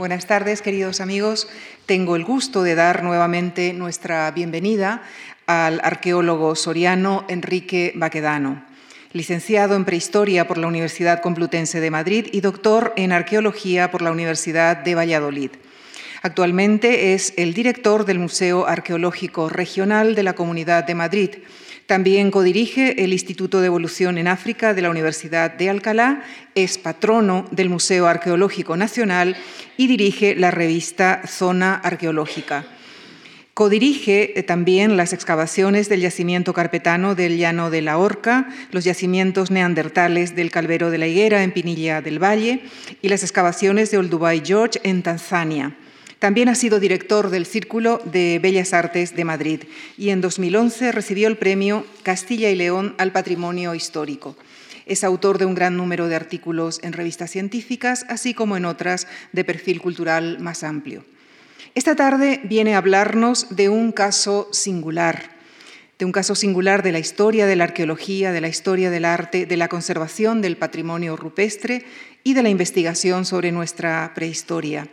Buenas tardes, queridos amigos. Tengo el gusto de dar nuevamente nuestra bienvenida al arqueólogo soriano Enrique Baquedano, licenciado en Prehistoria por la Universidad Complutense de Madrid y doctor en Arqueología por la Universidad de Valladolid. Actualmente es el director del Museo Arqueológico Regional de la Comunidad de Madrid. También codirige el Instituto de Evolución en África de la Universidad de Alcalá, es patrono del Museo Arqueológico Nacional y dirige la revista Zona Arqueológica. Codirige eh, también las excavaciones del yacimiento carpetano del Llano de la Horca, los yacimientos neandertales del Calvero de la Higuera en Pinilla del Valle y las excavaciones de Olduvai George en Tanzania. También ha sido director del Círculo de Bellas Artes de Madrid y en 2011 recibió el premio Castilla y León al Patrimonio Histórico. Es autor de un gran número de artículos en revistas científicas, así como en otras de perfil cultural más amplio. Esta tarde viene a hablarnos de un caso singular, de un caso singular de la historia de la arqueología, de la historia del arte, de la conservación del patrimonio rupestre y de la investigación sobre nuestra prehistoria.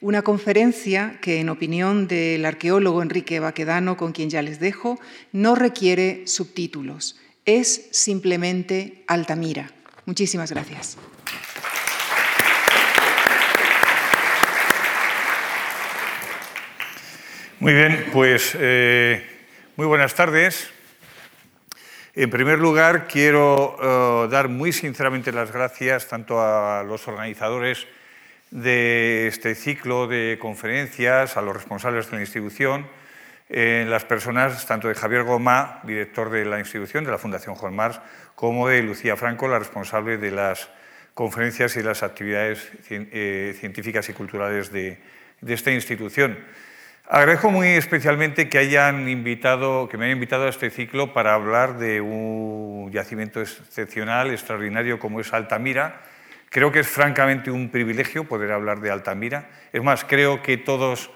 Una conferencia que, en opinión del arqueólogo Enrique Baquedano, con quien ya les dejo, no requiere subtítulos, es simplemente Altamira. Muchísimas gracias. Muy bien, pues eh, muy buenas tardes. En primer lugar, quiero eh, dar muy sinceramente las gracias tanto a los organizadores de este ciclo de conferencias, a los responsables de la institución, en las personas tanto de Javier Goma, director de la institución, de la Fundación Juan Mars, como de Lucía Franco, la responsable de las conferencias y las actividades eh, científicas y culturales de, de esta institución. Agradezco muy especialmente que, hayan invitado, que me hayan invitado a este ciclo para hablar de un yacimiento excepcional, extraordinario como es Altamira, Creo que es francamente un privilegio poder hablar de Altamira. Es más, creo que todos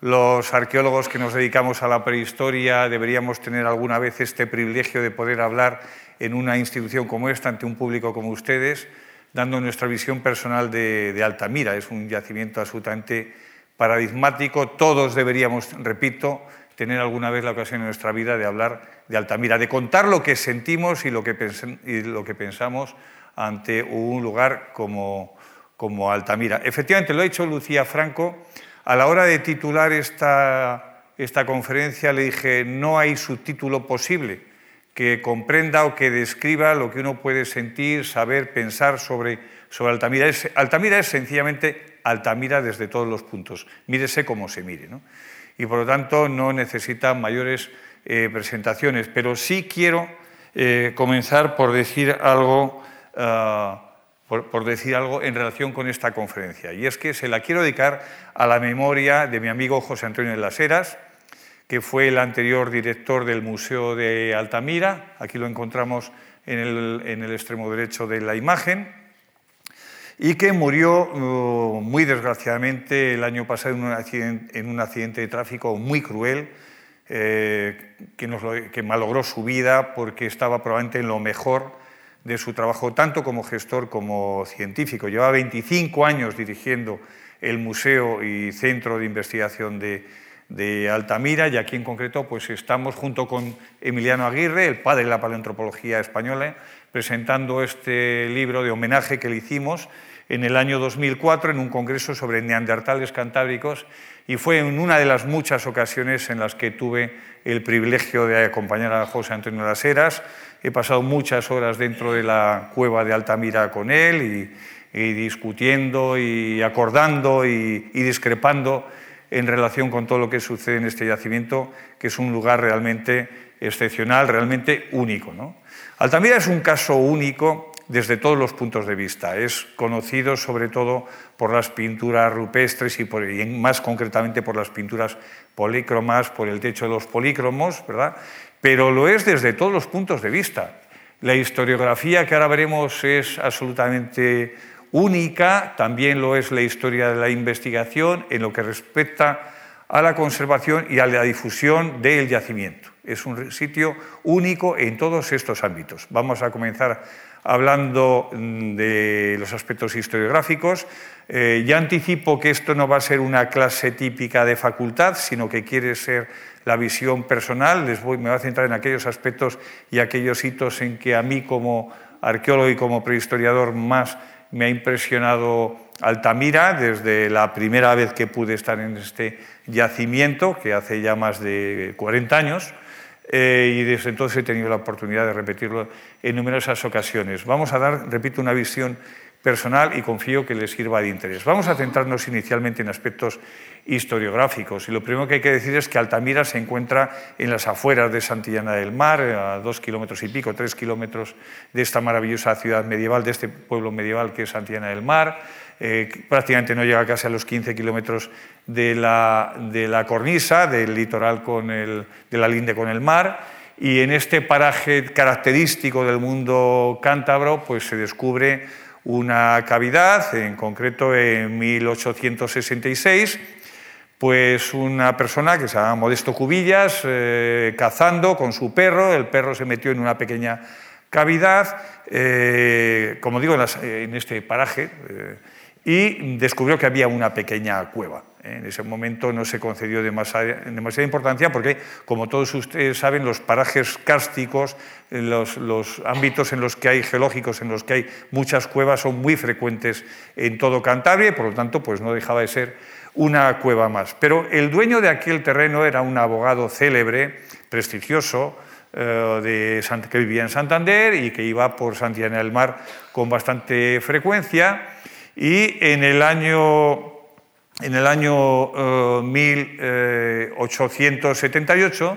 los arqueólogos que nos dedicamos a la prehistoria deberíamos tener alguna vez este privilegio de poder hablar en una institución como esta ante un público como ustedes, dando nuestra visión personal de, Altamira. Es un yacimiento absolutamente paradigmático. Todos deberíamos, repito, tener alguna vez la ocasión en nuestra vida de hablar de Altamira, de contar lo que sentimos y lo que, pensamos ante un lugar como, como Altamira. Efectivamente, lo ha dicho Lucía Franco. A la hora de titular esta, esta conferencia le dije, no hay subtítulo posible que comprenda o que describa lo que uno puede sentir, saber, pensar sobre, sobre Altamira. Altamira es sencillamente Altamira desde todos los puntos. Mírese como se mire. Y por lo tanto no necesita mayores eh, presentaciones. Pero sí quiero eh, comenzar por decir algo eh, por, decir algo en relación con esta conferencia. Y es que se la quiero dedicar a la memoria de mi amigo José Antonio de las Heras, que fue el anterior director del Museo de Altamira. Aquí lo encontramos en el, extremo derecho de la imagen. Y que murió uh, muy desgraciadamente el año pasado en un accidente, de tráfico muy cruel, eh, que, que malogró su vida porque estaba probablemente en lo mejor de su trabajo tanto como gestor como científico. Lleva 25 años dirigiendo el Museo y Centro de Investigación de, Altamira y aquí en concreto pues estamos junto con Emiliano Aguirre, el padre de la paleontropología española, presentando este libro de homenaje que le hicimos en el año 2004 en un congreso sobre neandertales cantábricos y fue en una de las muchas ocasiones en las que tuve el privilegio de acompañar a José Antonio Las Heras, He pasado muchas horas dentro de la cueva de Altamira con él y, discutiendo y acordando y, discrepando en relación con todo lo que sucede en este yacimiento, que es un lugar realmente excepcional, realmente único. Altamira es un caso único desde todos los puntos de vista. Es conocido sobre todo por las pinturas rupestres y, más concretamente por las pinturas polícromas, por el techo de los polícromos, ¿verdad? pero lo es desde todos los puntos de vista. La historiografía que ahora veremos es absolutamente única, también lo es la historia de la investigación en lo que respecta a la conservación y a la difusión del yacimiento. Es un sitio único en todos estos ámbitos. Vamos a comenzar hablando mm, de los aspectos historiográficos. Eh, ya anticipo que esto no va a ser una clase típica de facultad, sino que quiere ser la visión personal. Les voy, me voy a centrar en aquellos aspectos y aquellos hitos en que a mí como arqueólogo y como prehistoriador más me ha impresionado Altamira desde la primera vez que pude estar en este yacimiento, que hace ya más de 40 años, eh, y desde entonces he tenido la oportunidad de repetirlo en numerosas ocasiones. Vamos a dar, repito, una visión personal y confío que les sirva de interés. Vamos a centrarnos inicialmente en aspectos historiográficos y lo primero que hay que decir es que Altamira se encuentra en las afueras de Santillana del Mar, a dos kilómetros y pico, tres kilómetros de esta maravillosa ciudad medieval, de este pueblo medieval que es Santillana del Mar. Eh, prácticamente no llega casi a los 15 kilómetros de la, de la cornisa, del litoral con el, de la linde con el mar. Y en este paraje característico del mundo cántabro, pues se descubre una cavidad, en concreto en 1866, pues una persona que se llama Modesto Cubillas, eh, cazando con su perro, el perro se metió en una pequeña cavidad, eh, como digo, en, este paraje, y descubrió que había una pequeña cueva. En ese momento no se concedió demasiada, importancia porque, como todos ustedes saben, los parajes cársticos, los, los, ámbitos en los que hay geológicos, en los que hay muchas cuevas, son muy frecuentes en todo Cantabria y, por lo tanto, pues no dejaba de ser una cueva más. Pero el dueño de aquel terreno era un abogado célebre, prestigioso, eh, de, que vivía en Santander y que iba por Santiago del Mar con bastante frecuencia y en el año, en el año 1878, eh,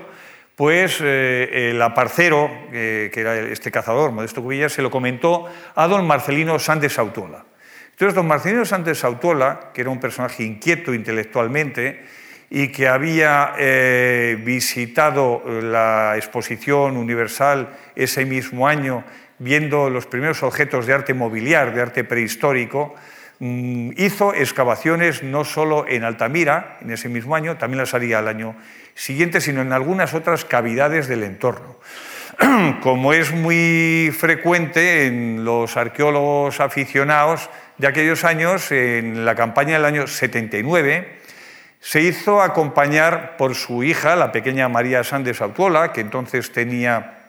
pues eh, el aparcero, que era este cazador, Modesto Cubillas, se lo comentó a don Marcelino Sánchez Autola. Entonces, don Marcelino Sánchez Autola, que era un personaje inquieto intelectualmente y que había eh, visitado la exposición universal ese mismo año, viendo los primeros objetos de arte mobiliar, de arte prehistórico, hizo excavaciones no solo en Altamira, en ese mismo año, también las haría el año siguiente, sino en algunas otras cavidades del entorno. Como es muy frecuente en los arqueólogos aficionados de aquellos años, en la campaña del año 79, se hizo acompañar por su hija, la pequeña María Sández Autuola, que entonces tenía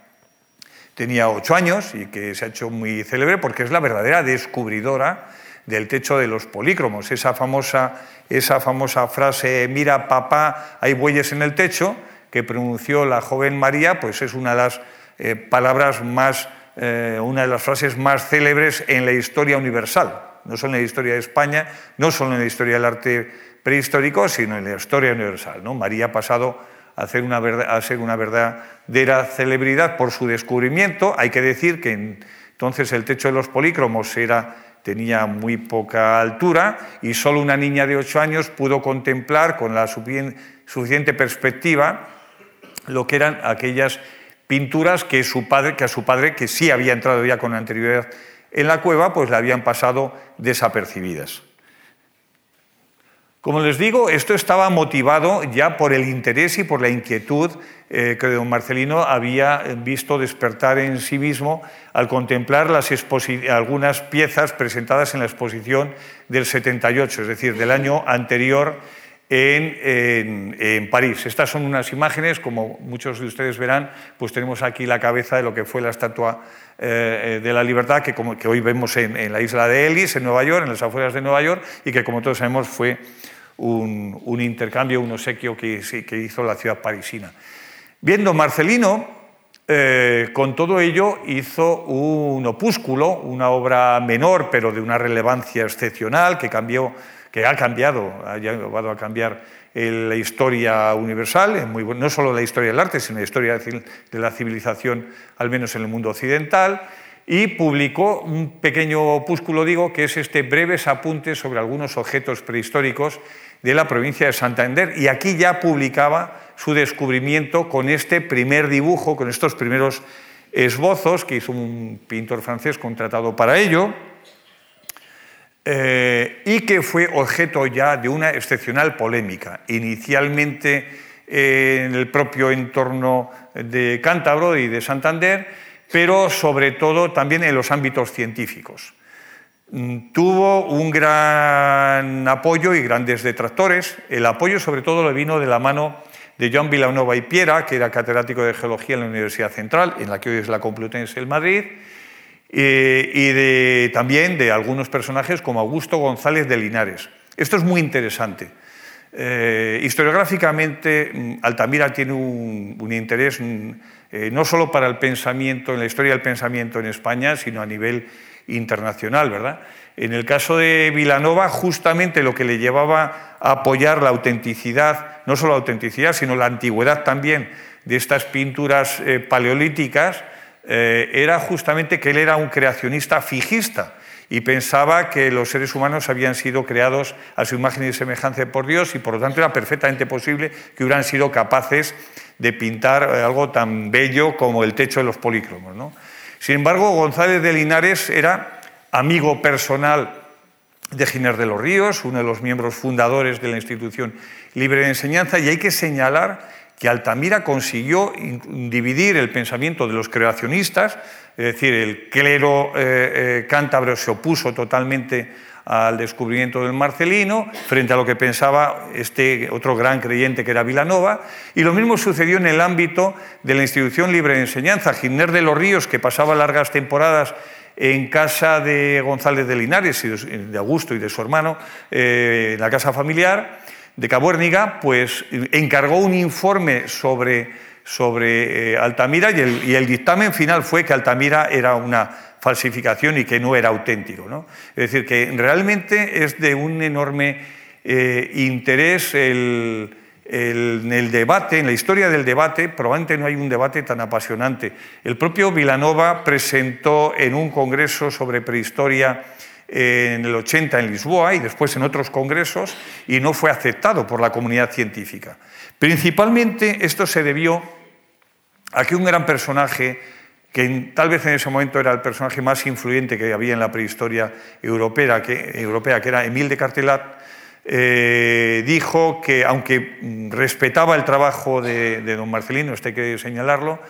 tenía ocho años y que se ha hecho muy célebre porque es la verdadera descubridora del techo de los polícromos. Esa famosa, esa famosa frase, mira papá, hay bueyes en el techo, que pronunció la joven María, pues es una de las eh, palabras más, eh, una de las frases más célebres en la historia universal, no solo en la historia de España, no solo en la historia del arte prehistórico, sino en la historia universal. ¿no? María ha pasado a, hacer una a ser una verdadera celebridad por su descubrimiento. Hay que decir que entonces el techo de los polícromos era tenía muy poca altura y solo una niña de 8 años pudo contemplar con la suficiente perspectiva lo que eran aquellas pinturas que, su padre, que a su padre, que sí había entrado ya con anterioridad en la cueva, pues le habían pasado desapercibidas. Como les digo, esto estaba motivado ya por el interés y por la inquietud eh, que don Marcelino había visto despertar en sí mismo al contemplar algunas piezas presentadas en la exposición del 78, es decir, del año anterior en, París. Estas son unas imágenes, como muchos de ustedes verán, pues tenemos aquí la cabeza de lo que fue la estatua eh, de la libertad que, hoy vemos en, la isla de Ellis, en Nueva York, en las afueras de Nueva York, y que como todos sabemos fue un, intercambio, un obsequio que, hizo la ciudad parisina. Viendo Marcelino, eh, con todo ello hizo un opúsculo, una obra menor, pero de una relevancia excepcional, que, cambió, que ha cambiado, ha llevado a cambiar la historia universal, no solo la historia del arte, sino la historia de la civilización, al menos en el mundo occidental y publicó un pequeño opúsculo, digo, que es este breves apuntes sobre algunos objetos prehistóricos de la provincia de Santander. Y aquí ya publicaba su descubrimiento con este primer dibujo, con estos primeros esbozos que hizo un pintor francés contratado para ello, eh, y que fue objeto ya de una excepcional polémica. Inicialmente en el propio entorno de Cántabro y de Santander, pero sobre todo también en los ámbitos científicos. Mm, tuvo un gran apoyo y grandes detractores. El apoyo sobre todo le vino de la mano de Joan Vilanova y Piera, que era catedrático de Geología en la Universidad Central, en la que hoy es la Complutense del Madrid, eh, y de, también de algunos personajes como Augusto González de Linares. Esto es muy interesante. Eh, historiográficamente, mm, Altamira tiene un, interés mm, eh, no solo para el pensamiento, en la historia del pensamiento en España, sino a nivel internacional, ¿verdad? En el caso de Vilanova, justamente lo que le llevaba a apoyar la autenticidad, no solo la autenticidad, sino la antigüedad también de estas pinturas eh, paleolíticas, eh, era justamente que él era un creacionista fijista y pensaba que los seres humanos habían sido creados a su imagen y semejanza por Dios y por lo tanto era perfectamente posible que hubieran sido capaces de pintar eh, algo tan bello como el techo de los polícromos. ¿no? Sin embargo, González de Linares era amigo personal de Giner de los Ríos, uno de los miembros fundadores de la institución libre de enseñanza, y hay que señalar que Altamira consiguió dividir el pensamiento de los creacionistas, es decir, el clero eh, eh, cántabro se opuso totalmente al descubrimiento del Marcelino, frente a lo que pensaba este otro gran creyente que era Vilanova, y lo mismo sucedió en el ámbito de la institución libre de enseñanza. Giner de los Ríos, que pasaba largas temporadas en casa de González de Linares, y de Augusto y de su hermano, eh, en la casa familiar de Cabuérniga, pues encargó un informe sobre, sobre eh, Altamira y el, y el dictamen final fue que Altamira era una falsificación y que no era auténtico. ¿no? Es decir, que realmente es de un enorme eh, interés el, en el debate, en la historia del debate, probablemente no hay un debate tan apasionante. El propio Vilanova presentó en un congreso sobre prehistoria en el 80 en Lisboa y después en otros congresos y no fue aceptado por la comunidad científica. Principalmente esto se debió a que un gran personaje que tal vez en ese momento era el personaje más influyente que había en la prehistoria europea, que, europea, que era Emile de Cartelat, eh, dijo que, aunque respetaba el trabajo de, don Marcelino, esto hay que señalarlo,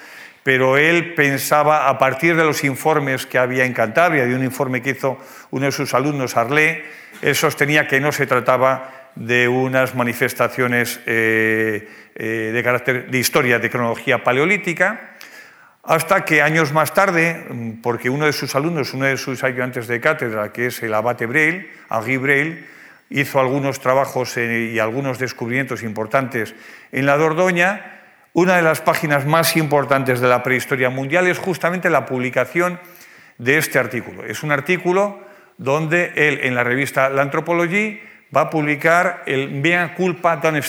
pero él pensaba, a partir de los informes que había en Cantabria, de un informe que hizo uno de sus alumnos, Arlé, él sostenía que no se trataba de unas manifestaciones eh, eh, de carácter de historia, de cronología paleolítica, hasta que años más tarde, mm, porque uno de sus alumnos, uno de sus ayudantes de cátedra, que es el abate Breil, Henri Breil, hizo algunos trabajos y algunos descubrimientos importantes en la Dordoña. Una de las páginas más importantes de la prehistoria mundial es justamente la publicación de este artículo. Es un artículo donde él, en la revista La Anthropologie, va a publicar el Mea culpa d'un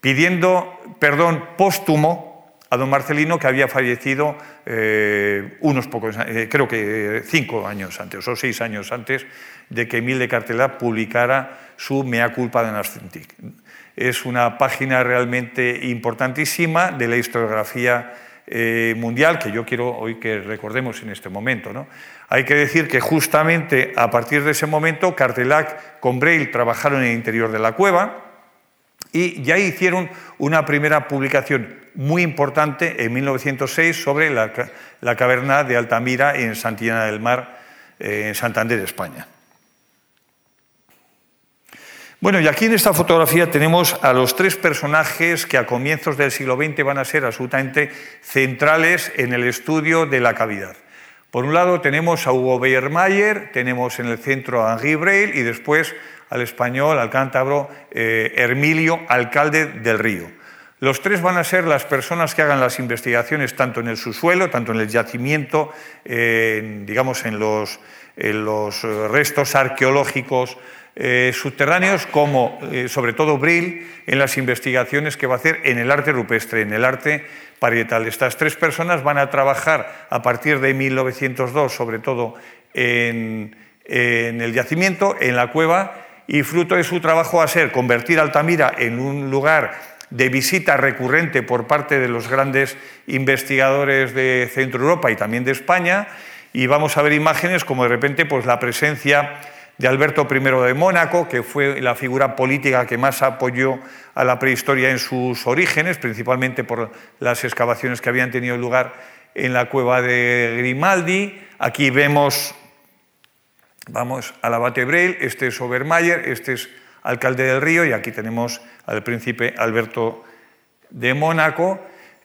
pidiendo perdón póstumo a don Marcelino, que había fallecido eh, unos pocos, eh, creo que cinco años antes o seis años antes de que Emil de Cartelá publicara su Mea culpa de Nascentic. Es una página realmente importantísima de la historiografía eh, mundial que yo quiero hoy que recordemos en este momento. ¿no? Hay que decir que justamente a partir de ese momento Cartelac con Braille trabajaron en el interior de la cueva y ya hicieron una primera publicación muy importante en 1906 sobre la, caverna de Altamira en Santillana del Mar, eh, en Santander, España. Bueno, y aquí en esta fotografía tenemos a los tres personajes que a comienzos del siglo XX van a ser absolutamente centrales en el estudio de la cavidad. Por un lado tenemos a Hugo Beyermayer, tenemos en el centro a Henri Breil y después al español, al cántabro eh, Hermilio, alcalde del Río. Los tres van a ser las personas que hagan las investigaciones tanto en el subsuelo, tanto en el yacimiento, digamos en los, eh, restos arqueológicos eh, subterráneos, como sobre todo Brill en las investigaciones que va a hacer en el arte rupestre, en el arte parietal. Estas tres personas van a trabajar a partir de 1902, sobre todo en el yacimiento, en la cueva, y fruto de su trabajo va a ser convertir Altamira en un lugar de visita recurrente por parte de los grandes investigadores de Centro Europa y también de España, y vamos a ver imágenes como de repente pues, la presencia de Alberto I de Mónaco, que fue la figura política que más apoyó a la prehistoria en sus orígenes, principalmente por las excavaciones que habían tenido lugar en la cueva de Grimaldi. Aquí vemos, vamos al abate Breil, este es Obermayer, este es alcalde del Río y aquí tenemos al príncipe Alberto de Mónaco.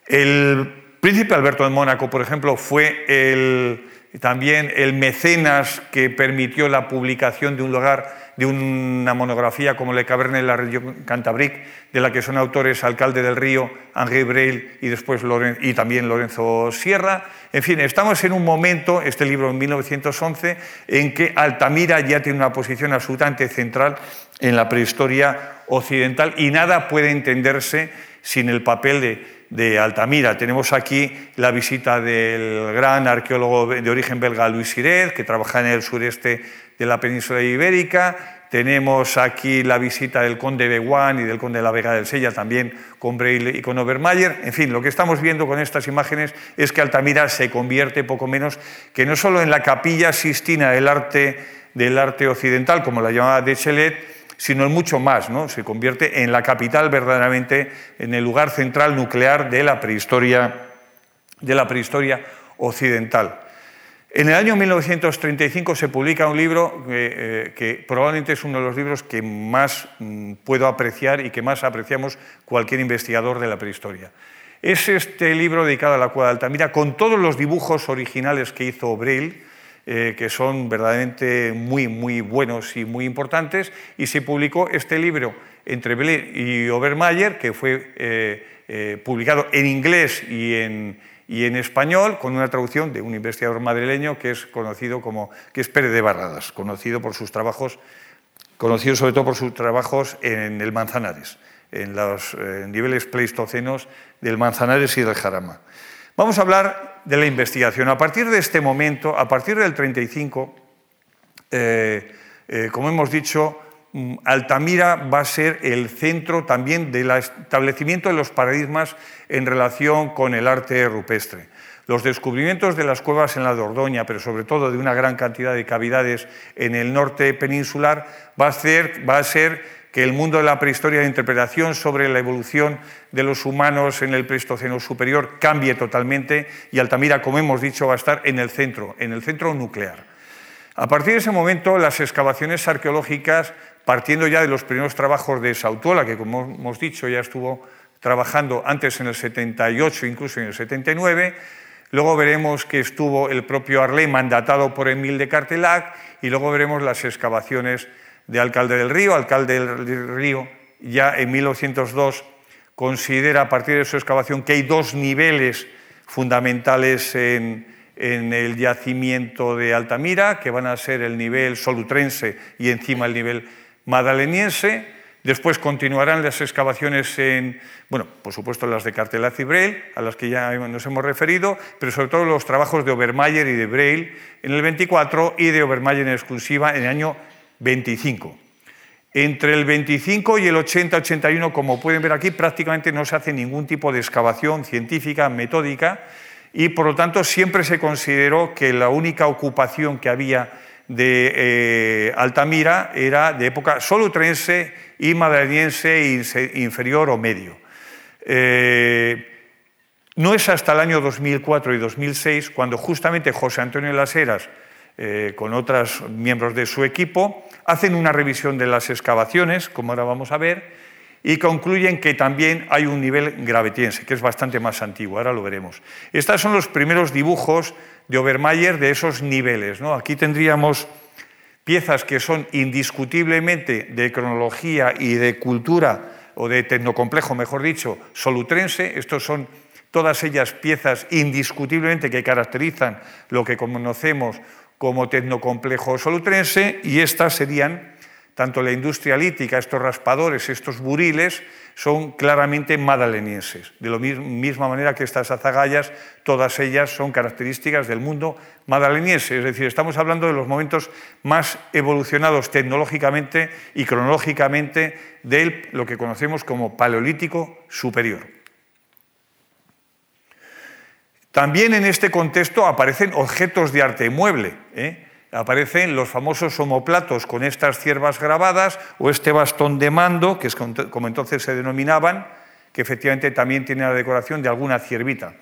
El príncipe Alberto de Mónaco, por ejemplo, fue el, también el mecenas que permitió la publicación de un lugar de una monografía como Le Caverne en la región Cantabric, de la que son autores Alcalde del Río, Henri Breil y después y también Lorenzo Sierra. En fin, estamos en un momento, este libro en 1911, en que Altamira ya tiene una posición absolutamente central en la prehistoria occidental y nada puede entenderse sin el papel de, de Altamira. Tenemos aquí la visita del gran arqueólogo de origen belga Luis Siret, que trabaja en el sureste de la península ibérica. Tenemos aquí la visita del conde Beguán y del conde de la Vega del Sella, también con Breil y con Obermayer. En fin, lo que estamos viendo con estas imágenes es que Altamira se convierte poco menos que no solo en la capilla sistina del arte, del arte occidental, como la llamaba Dechelet, sino en mucho más, ¿no? Se convierte en la capital verdaderamente, en el lugar central nuclear de la prehistoria, de la prehistoria occidental. En el año 1935 se publica un libro eh, que probablemente es uno de los libros que más mm, puedo apreciar y que más apreciamos cualquier investigador de la prehistoria. Es este libro dedicado a la cueva de Altamira con todos los dibujos originales que hizo Breil, eh, que son verdaderamente muy, muy buenos y muy importantes, y se publicó este libro entre Breil y Obermayer, que fue eh, publicado en inglés y en y en español con una traducción de un investigador madrileño que es conocido como que es Pérez de Barradas, conocido por sus trabajos, conocido sobre todo por sus trabajos en el Manzanares, en los niveles pleistocenos del Manzanares y del Jarama. Vamos a hablar de la investigación. A partir de este momento, a partir del 35, eh, eh, como hemos dicho, Mm, Altamira va a ser el centro también del establecimiento de los paradigmas en relación con el arte rupestre. Los descubrimientos de las cuevas en la Dordoña, pero sobre todo de una gran cantidad de cavidades en el norte peninsular, va a, hacer, va a ser que el mundo de la prehistoria de interpretación sobre la evolución de los humanos en el Pleistoceno superior cambie totalmente y Altamira, como hemos dicho, va a estar en el centro, en el centro nuclear. A partir de ese momento, las excavaciones arqueológicas partiendo ya de los primeros trabajos de Sautola, que como hemos dicho ya estuvo trabajando antes en el 78, incluso en el 79, luego veremos que estuvo el propio Arlé mandatado por Emil de Cartelac y luego veremos las excavaciones de Alcalde del Río. Alcalde del Río ya en 1902 considera a partir de su excavación que hay dos niveles fundamentales en, en el yacimiento de Altamira, que van a ser el nivel solutrense y encima el nivel madaleniense. Después continuarán las excavaciones en, bueno, por supuesto las de Cartelaz y Breil, a las que ya nos hemos referido, pero sobre todo los trabajos de Obermayer y de Breil en el 24 y de Obermayer en exclusiva en el año 25. Entre el 25 y el 80-81, como pueden ver aquí, prácticamente no se hace ningún tipo de excavación científica, metódica, y por lo tanto siempre se consideró que la única ocupación que había de eh, Altamira era de época solutrense y madrileñense inferior o medio. Eh, no es hasta el año 2004 y 2006 cuando justamente José Antonio Las Heras, eh, con otros miembros de su equipo, hacen una revisión de las excavaciones, como ahora vamos a ver, y concluyen que también hay un nivel gravetiense, que es bastante más antiguo, ahora lo veremos. Estos son los primeros dibujos de Obermayer de esos niveles. ¿no? Aquí tendríamos piezas que son indiscutiblemente de cronología y de cultura, o de tecnocomplejo, mejor dicho, solutrense. Estos son todas ellas piezas indiscutiblemente que caracterizan lo que conocemos como tecnocomplejo solutrense, y estas serían tanto la industria lítica, estos raspadores, estos buriles, son claramente madalenienses. De la misma manera que estas azagallas, todas ellas son características del mundo madaleniense. Es decir, estamos hablando de los momentos más evolucionados tecnológicamente y cronológicamente de lo que conocemos como paleolítico superior. También en este contexto aparecen objetos de arte mueble. ¿eh? aparecen los famosos homoplatos con estas ciervas grabadas o este bastón de mando, que es como entonces se denominaban, que efectivamente también tiene la decoración de alguna ciervita.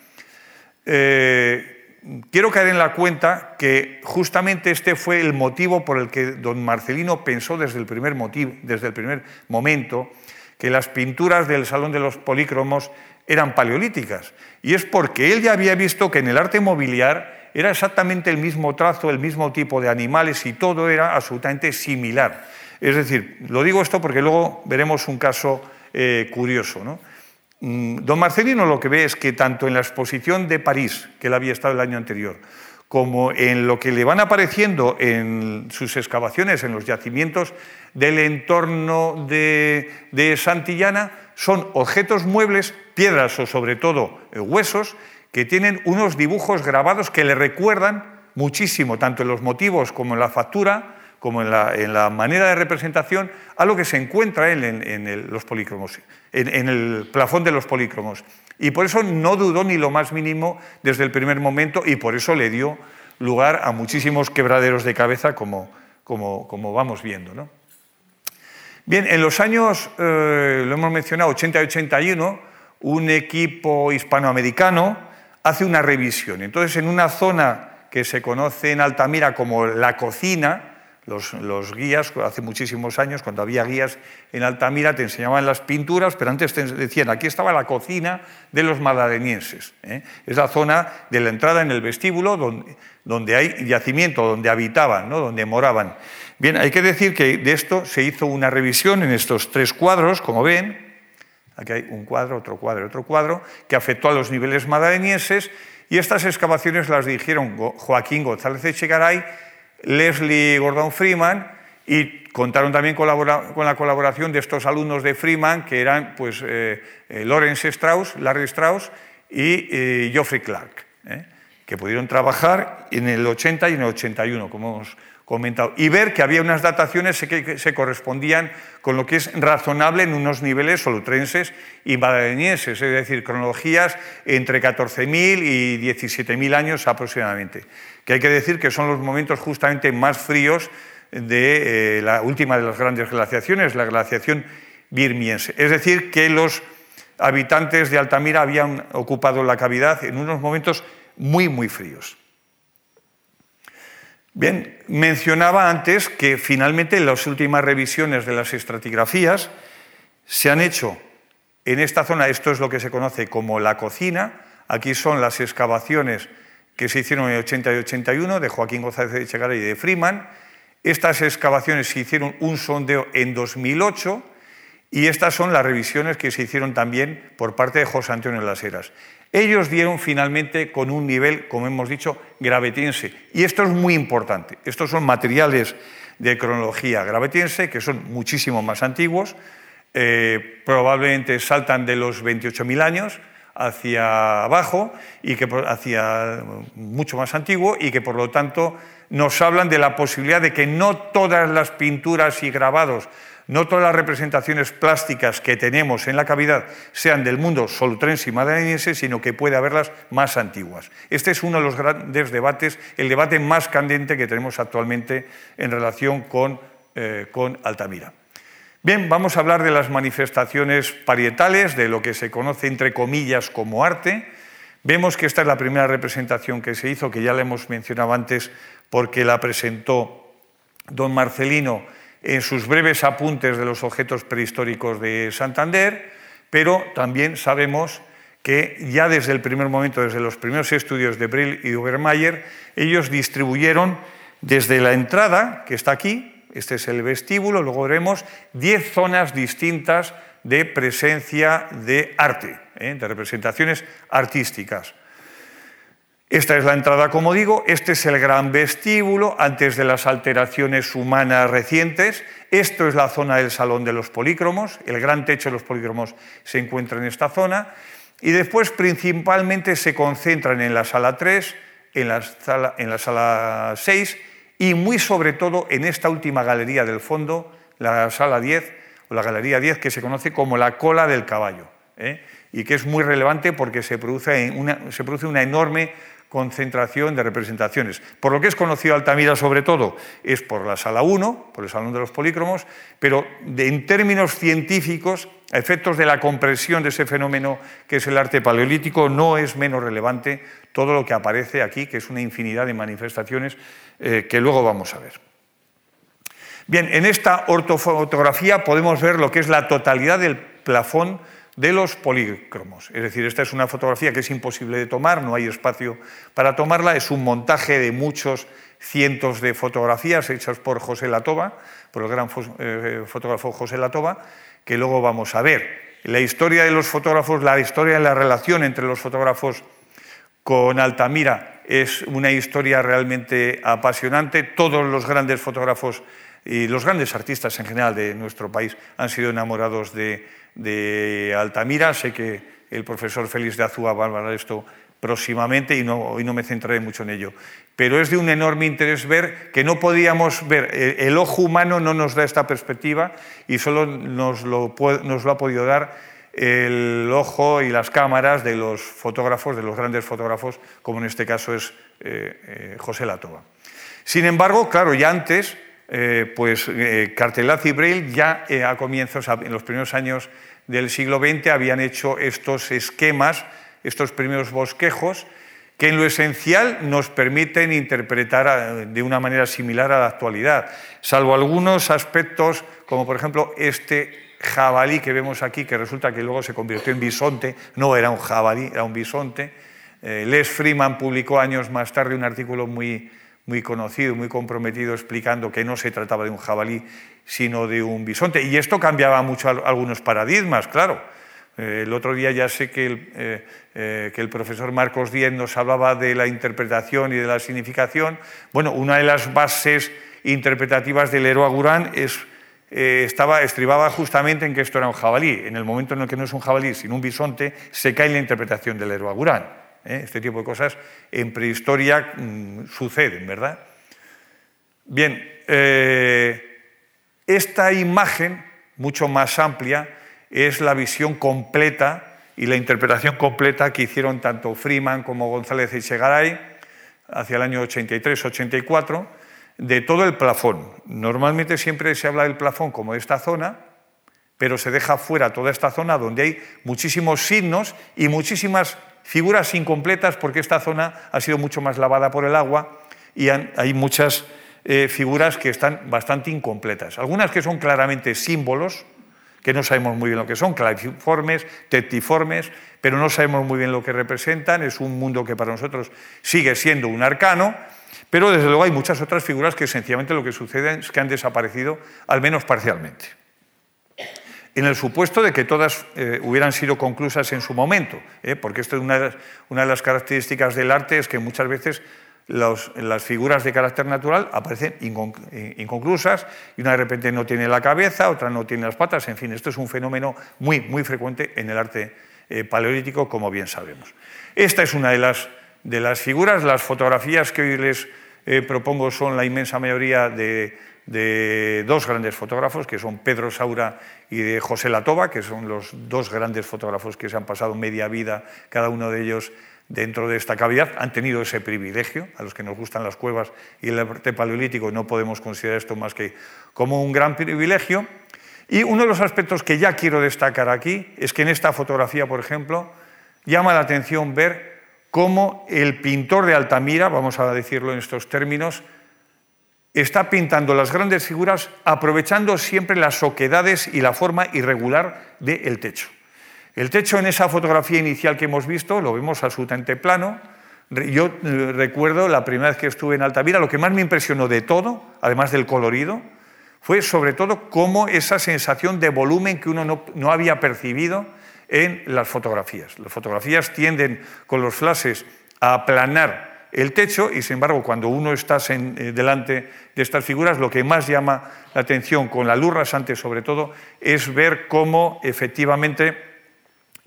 eh, quiero caer en la cuenta que justamente este fue el motivo por el que don Marcelino pensó desde el primer, motivo, desde el primer momento que las pinturas del Salón de los Polícromos eran paleolíticas. Y es porque él ya había visto que en el arte mobiliar era exactamente el mismo trazo, el mismo tipo de animales y todo era absolutamente similar. Es decir, lo digo esto porque luego veremos un caso eh, curioso. ¿no? Mm, don Marcelino lo que ve es que tanto en la exposición de París, que él había estado el año anterior, como en lo que le van apareciendo en sus excavaciones, en los yacimientos del entorno de, Santillana, son objetos muebles, piedras o sobre todo eh, huesos, que tienen unos dibujos grabados que le recuerdan muchísimo, tanto en los motivos como en la factura, como en la, manera de representación, a lo que se encuentra en, los polícromos, en, el plafón de los polícromos. Y por eso no dudó ni lo más mínimo desde el primer momento y por eso le dio lugar a muchísimos quebraderos de cabeza como, como, vamos viendo. Bien, en los años, eh, lo hemos mencionado, 80 y 81, un equipo hispanoamericano hace una revisión. Entonces, en una zona que se conoce en Altamira como la cocina, los, guías, hace muchísimos años, cuando había guías en Altamira, te enseñaban las pinturas, pero antes te decían, aquí estaba la cocina de los madalenienses. ¿eh? Es la zona de la entrada en el vestíbulo donde, donde hay yacimiento, donde habitaban, ¿no? donde moraban. Bien, hay que decir que de esto se hizo una revisión en estos tres cuadros, como ven. Aquí hay un cuadro, otro cuadro, otro cuadro, que afectó a los niveles madalenienses y estas excavaciones las dirigieron Joaquín González Echegaray Leslie Gordon Freeman y contaron también con la colaboración de estos alumnos de Freeman, que eran pues, eh, eh, Lawrence Strauss, Larry Strauss y eh, Geoffrey Clark, que pudieron trabajar en el 80 y en el 81, como hemos y ver que había unas dataciones que se correspondían con lo que es razonable en unos niveles solutrenses y madalenienses, es decir, cronologías entre 14.000 y 17.000 años aproximadamente que hay que decir que son los momentos justamente más fríos de eh, la última de las grandes glaciaciones, la glaciación birmiense. Es decir, que los habitantes de Altamira habían ocupado la cavidad en unos momentos muy, muy fríos. Bien, mencionaba antes que finalmente las últimas revisiones de las estratigrafías se han hecho en esta zona, esto es lo que se conoce como la cocina, aquí son las excavaciones que se hicieron en el 80 y 81 de Joaquín González de Echegaray y de Freeman. Estas excavaciones se hicieron un sondeo en 2008 y estas son las revisiones que se hicieron también por parte de José Antonio Las Heras. Ellos dieron finalmente con un nivel, como hemos dicho, gravetiense. Y esto es muy importante. Estos son materiales de cronología gravetiense que son muchísimo más antiguos, eh, probablemente saltan de los 28.000 años, hacia abajo y que hacia mucho más antiguo y que por lo tanto nos hablan de la posibilidad de que no todas las pinturas y grabados, no todas las representaciones plásticas que tenemos en la cavidad sean del mundo solutrense y madrileñense, sino que puede haberlas más antiguas. Este es uno de los grandes debates, el debate más candente que tenemos actualmente en relación con, eh, con Altamira. Bien, vamos a hablar de las manifestaciones parietales, de lo que se conoce entre comillas como arte. Vemos que esta es la primera representación que se hizo, que ya la hemos mencionado antes, porque la presentó don Marcelino en sus breves apuntes de los objetos prehistóricos de Santander, pero también sabemos que ya desde el primer momento, desde los primeros estudios de Brill y Obermayer, ellos distribuyeron desde la entrada, que está aquí, este es el vestíbulo, luego veremos 10 zonas distintas de presencia de arte, ¿eh? de representaciones artísticas. Esta es la entrada, como digo, este es el gran vestíbulo antes de las alteraciones humanas recientes. Esto es la zona del salón de los polícromos, el gran techo de los polícromos se encuentra en esta zona. Y después principalmente se concentran en la sala 3, en la sala, en la sala 6 y muy sobre todo en esta última galería del fondo, la sala 10 o la galería 10 que se conoce como la cola del caballo ¿eh? y que es muy relevante porque se produce una enorme concentración de representaciones. Por lo que es conocido Altamira sobre todo es por la sala 1, por el Salón de los Polícromos, pero en términos científicos a efectos de la comprensión de ese fenómeno que es el arte paleolítico, no es menos relevante todo lo que aparece aquí, que es una infinidad de manifestaciones eh, que luego vamos a ver. Bien, en esta ortofotografía podemos ver lo que es la totalidad del plafón de los polícromos. Es decir, esta es una fotografía que es imposible de tomar, no hay espacio para tomarla, es un montaje de muchos cientos de fotografías hechas por José Latoba, por el gran eh, fotógrafo José Latoba, que luego vamos a ver. La historia de los fotógrafos, la historia de la relación entre los fotógrafos con Altamira es una historia realmente apasionante. Todos los grandes fotógrafos y los grandes artistas en general de nuestro país han sido enamorados de, Altamira. Sé que el profesor Félix de Azúa va a hablar de esto próximamente y no, hoy no me centraré mucho en ello. Pero es de un enorme interés ver que no podíamos ver, el, ojo humano no nos da esta perspectiva y solo nos lo, nos lo ha podido dar el ojo y las cámaras de los fotógrafos, de los grandes fotógrafos, como en este caso es eh, eh, José Latoba. Sin embargo, claro, ya antes eh, pues eh, Cartelaz y Braille ya eh, a comienzos, en los primeros años del siglo XX, habían hecho estos esquemas, estos primeros bosquejos, que en lo esencial nos permiten interpretar de una manera similar a la actualidad, salvo algunos aspectos, como por ejemplo este jabalí que vemos aquí, que resulta que luego se convirtió en bisonte, no era un jabalí, era un bisonte. Les Freeman publicó años más tarde un artículo muy, muy conocido, muy comprometido, explicando que no se trataba de un jabalí, sino de un bisonte. Y esto cambiaba mucho algunos paradigmas, claro. Eh, el otro día ya sé que el, eh, eh, que el, profesor Marcos Díez nos hablaba de la interpretación y de la significación. Bueno, una de las bases interpretativas del héroe Agurán es, estaba, estribaba justamente en que esto era un jabalí. En el momento en el que no es un jabalí, sino un bisonte, se cae la interpretación del héroe Agurán. ¿Eh? Este tipo de cosas en prehistoria mm, suceden, ¿verdad? Bien, eh, esta imagen, mucho más amplia, es la visión completa y la interpretación completa que hicieron tanto Freeman como González Echegaray hacia el año 83-84 de todo el plafón. Normalmente siempre se habla del plafón como de esta zona, pero se deja fuera toda esta zona donde hay muchísimos signos y muchísimas figuras incompletas porque esta zona ha sido mucho más lavada por el agua y hay muchas eh, figuras que están bastante incompletas. Algunas que son claramente símbolos, que no sabemos muy bien lo que son, claviformes, tectiformes, pero no sabemos muy bien lo que representan. Es un mundo que para nosotros sigue siendo un arcano, pero desde luego hay muchas otras figuras que sencillamente lo que sucede es que han desaparecido, al menos parcialmente en el supuesto de que todas eh, hubieran sido conclusas en su momento, ¿eh? porque esto es una de, las, características del arte, es que muchas veces las figuras de carácter natural aparecen eh, inconclusas y una de repente no tiene la cabeza, otra no tiene las patas, en fin, esto es un fenómeno muy, muy frecuente en el arte paleolítico, como bien sabemos. Esta es una de las, de las figuras, las fotografías que hoy les propongo son la inmensa mayoría de de dos grandes fotógrafos, que son Pedro Saura y de José Latoba, que son los dos grandes fotógrafos que se han pasado media vida, cada uno de ellos dentro de esta cavidad, han tenido ese privilegio, a los que nos gustan las cuevas y el arte paleolítico no podemos considerar esto más que como un gran privilegio. Y uno de los aspectos que ya quiero destacar aquí es que en esta fotografía, por ejemplo, llama la atención ver cómo el pintor de Altamira, vamos a decirlo en estos términos, está pintando las grandes figuras aprovechando siempre las oquedades y la forma irregular del techo. El techo en esa fotografía inicial que hemos visto lo vemos absolutamente plano. Yo eh, recuerdo la primera vez que estuve en Altamira, lo que más me impresionó de todo, además del colorido, fue sobre todo cómo esa sensación de volumen que uno no, no había percibido en las fotografías. Las fotografías tienden con los flashes a aplanar el techo y, sin embargo, cuando uno está eh, delante de estas figuras, lo que más llama la atención, con la luz rasante sobre todo, es ver cómo efectivamente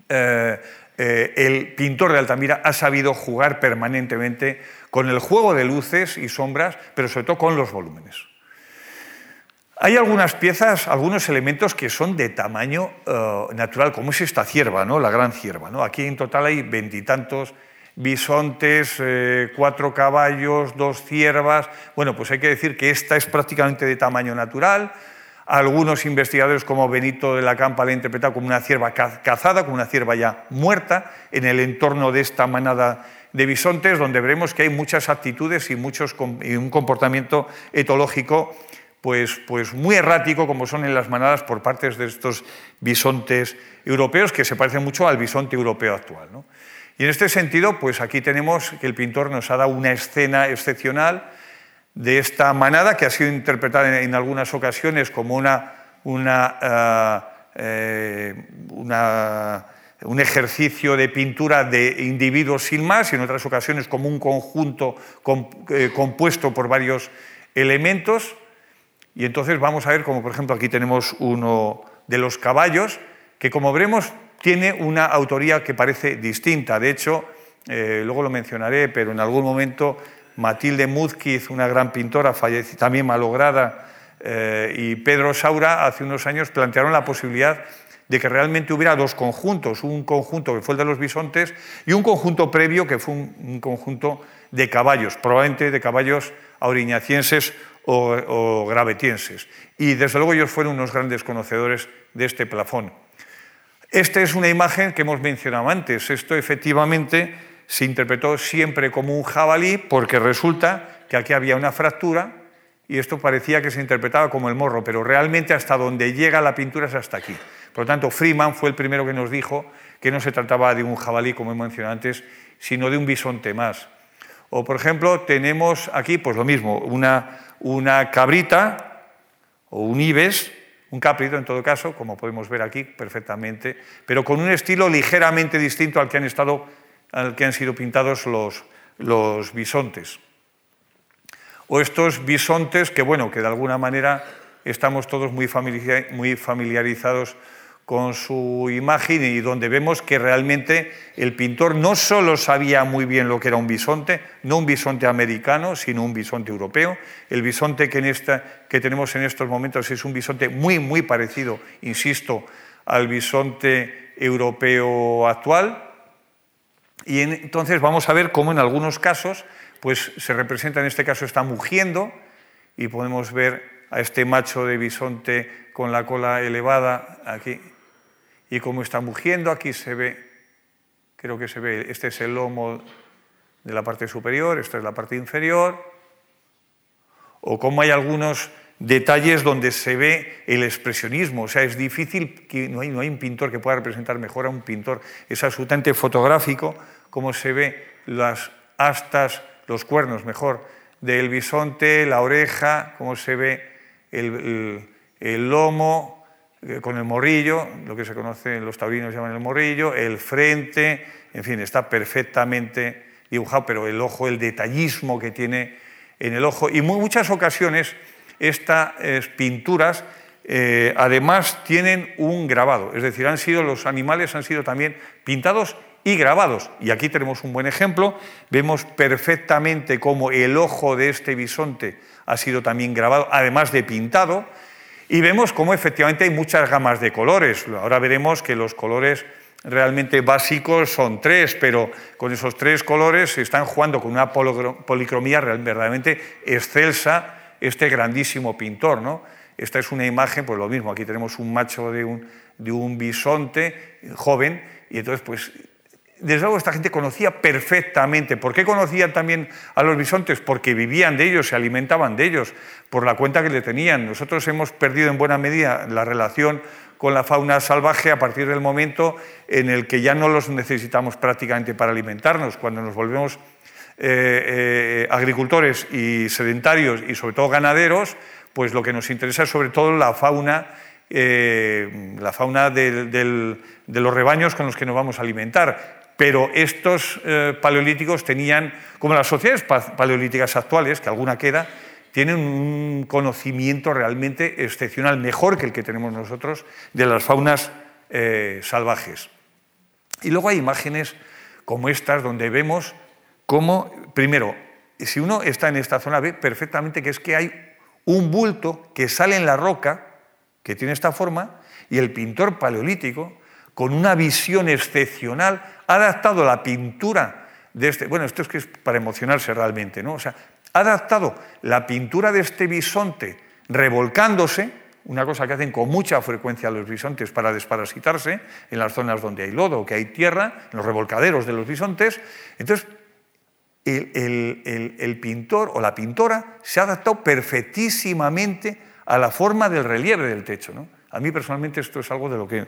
eh, eh, el pintor de Altamira ha sabido jugar permanentemente con el juego de luces y sombras, pero sobre todo con los volúmenes. Hay algunas piezas, algunos elementos que son de tamaño natural, como es esta cierva, ¿no? la gran cierva. ¿no? Aquí en total hay veintitantos bisontes, eh, cuatro caballos, dos ciervas. Bueno, pues hay que decir que esta es prácticamente de tamaño natural. Algunos investigadores como Benito de la Campa la han interpretado como una cierva cazada, como una cierva ya muerta, en el entorno de esta manada de bisontes, donde veremos que hay muchas actitudes y, muchos, y un comportamiento etológico pues, pues muy errático, como son en las manadas por parte de estos bisontes europeos, que se parecen mucho al bisonte europeo actual. Y en este sentido, pues aquí tenemos que el pintor nos ha dado una escena excepcional, de esta manada, que ha sido interpretada en, algunas ocasiones como una, una, eh, eh, un ejercicio de pintura de individuos sin más, y en otras ocasiones como un conjunto eh, compuesto por varios elementos. Y entonces vamos a ver como, por ejemplo, aquí tenemos uno de los caballos, que como veremos tiene una autoría que parece distinta. De hecho, luego lo mencionaré, pero en algún momento Matilde Muzquiz, una gran pintora, también malograda, eh, y Pedro Saura hace unos años plantearon la posibilidad de que realmente hubiera dos conjuntos, un conjunto que fue el de los bisontes y un conjunto previo que fue un, conjunto de caballos, probablemente de caballos auriñacienses o, o, gravetienses. Y desde luego ellos fueron unos grandes conocedores de este plafón. Esta es una imagen que hemos mencionado antes. Esto efectivamente se interpretó siempre como un jabalí porque resulta que aquí había una fractura y esto parecía que se interpretaba como el morro, pero realmente hasta donde llega la pintura es hasta aquí. Por lo tanto, Freeman fue el primero que nos dijo que no se trataba de un jabalí, como he mencionado antes, sino de un bisonte más. O, por ejemplo, tenemos aquí pues lo mismo, una, una cabrita o un ibis, un caprito en todo caso, como podemos ver aquí perfectamente, pero con un estilo ligeramente distinto al que han estado al que han sido pintados los, los bisontes. O estos bisontes que, bueno, que de alguna manera estamos todos muy familiarizados con su imagen y donde vemos que realmente el pintor no solo sabía muy bien lo que era un bisonte, no un bisonte americano, sino un bisonte europeo. El bisonte que, tenemos en estos momentos es un bisonte muy, muy parecido, insisto, al bisonte europeo actual, y entonces vamos a ver cómo en algunos casos pues, se representa, en este caso está mugiendo, y podemos ver a este macho de bisonte con la cola elevada aquí, y cómo está mugiendo, aquí se ve, creo que se ve, este es el lomo de la parte superior, esta es la parte inferior, o cómo hay algunos detalles donde se ve el expresionismo. O sea, es difícil, que no hay, no hay un pintor que pueda representar mejor a un pintor. Es absolutamente fotográfico cómo se ve las astas, los cuernos, mejor, del bisonte, la oreja, cómo se ve el, lomo eh, con el morrillo, lo que se conoce, los taurinos llaman el morrillo, el frente, en fin, está perfectamente dibujado, pero el ojo, el detallismo que tiene en el ojo. Y en muchas ocasiones estas pinturas eh, además tienen un grabado, es decir, han sido, los animales han sido también pintados y grabados. Y aquí tenemos un buen ejemplo. Vemos perfectamente cómo el ojo de este bisonte ha sido también grabado, además de pintado. Y vemos cómo efectivamente hay muchas gamas de colores. Ahora veremos que los colores realmente básicos son tres, pero con esos tres colores se están jugando con una policromía verdaderamente excelsa este grandísimo pintor. ¿no? Esta es una imagen, pues lo mismo, aquí tenemos un macho de un, de un bisonte joven, y entonces pues desde luego esta gente conocía perfectamente. ¿Por qué conocían también a los bisontes? Porque vivían de ellos, se alimentaban de ellos, por la cuenta que le tenían. Nosotros hemos perdido en buena medida la relación con la fauna salvaje a partir del momento en el que ya no los necesitamos prácticamente para alimentarnos, cuando nos volvemos eh, eh, agricultores y sedentarios y sobre todo ganaderos, pues lo que nos interesa es sobre todo la fauna eh, la fauna de los rebaños con los que nos vamos a alimentar pero estos eh, paleolíticos tenían, como las sociedades paleolíticas actuales, que alguna queda, tienen un conocimiento realmente excepcional, mejor que el que tenemos nosotros, de las faunas eh, salvajes. Y luego hay imágenes como estas, donde vemos cómo, primero, si uno está en esta zona, ve perfectamente que es que hay un bulto que sale en la roca, que tiene esta forma, y el pintor paleolítico, con una visión excepcional, ha adaptado la pintura de este, bueno, esto es que es para emocionarse realmente, ¿no? O sea, ha adaptado la pintura de este bisonte revolcándose, una cosa que hacen con mucha frecuencia los bisontes para desparasitarse en las zonas donde hay lodo, que hay tierra, en los revolcaderos de los bisontes. Entonces, el, pintor o la pintora se ha adaptado perfectísimamente a la forma del relieve del techo. A mí personalmente esto es algo de lo que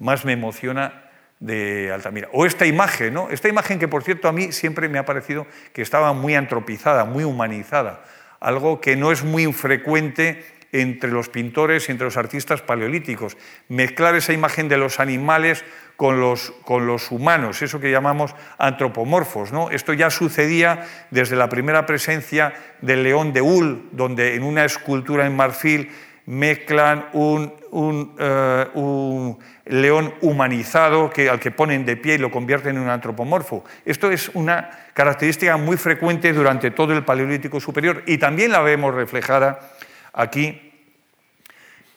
más me emociona de Altamira. O esta imagen, ¿no? Esta imagen que, por cierto, a mí siempre me ha parecido que estaba muy antropizada, muy humanizada, algo que no es muy frecuente entre los pintores y entre los artistas paleolíticos. Mezclar esa imagen de los animales con los, con los humanos, eso que llamamos antropomorfos. ¿no? Esto ya sucedía desde la primera presencia del león de Ul, donde en una escultura en marfil mezclan un, eh, un, león humanizado que, al que ponen de pie y lo convierten en un antropomorfo. Esto es una característica muy frecuente durante todo el Paleolítico Superior y también la vemos reflejada aquí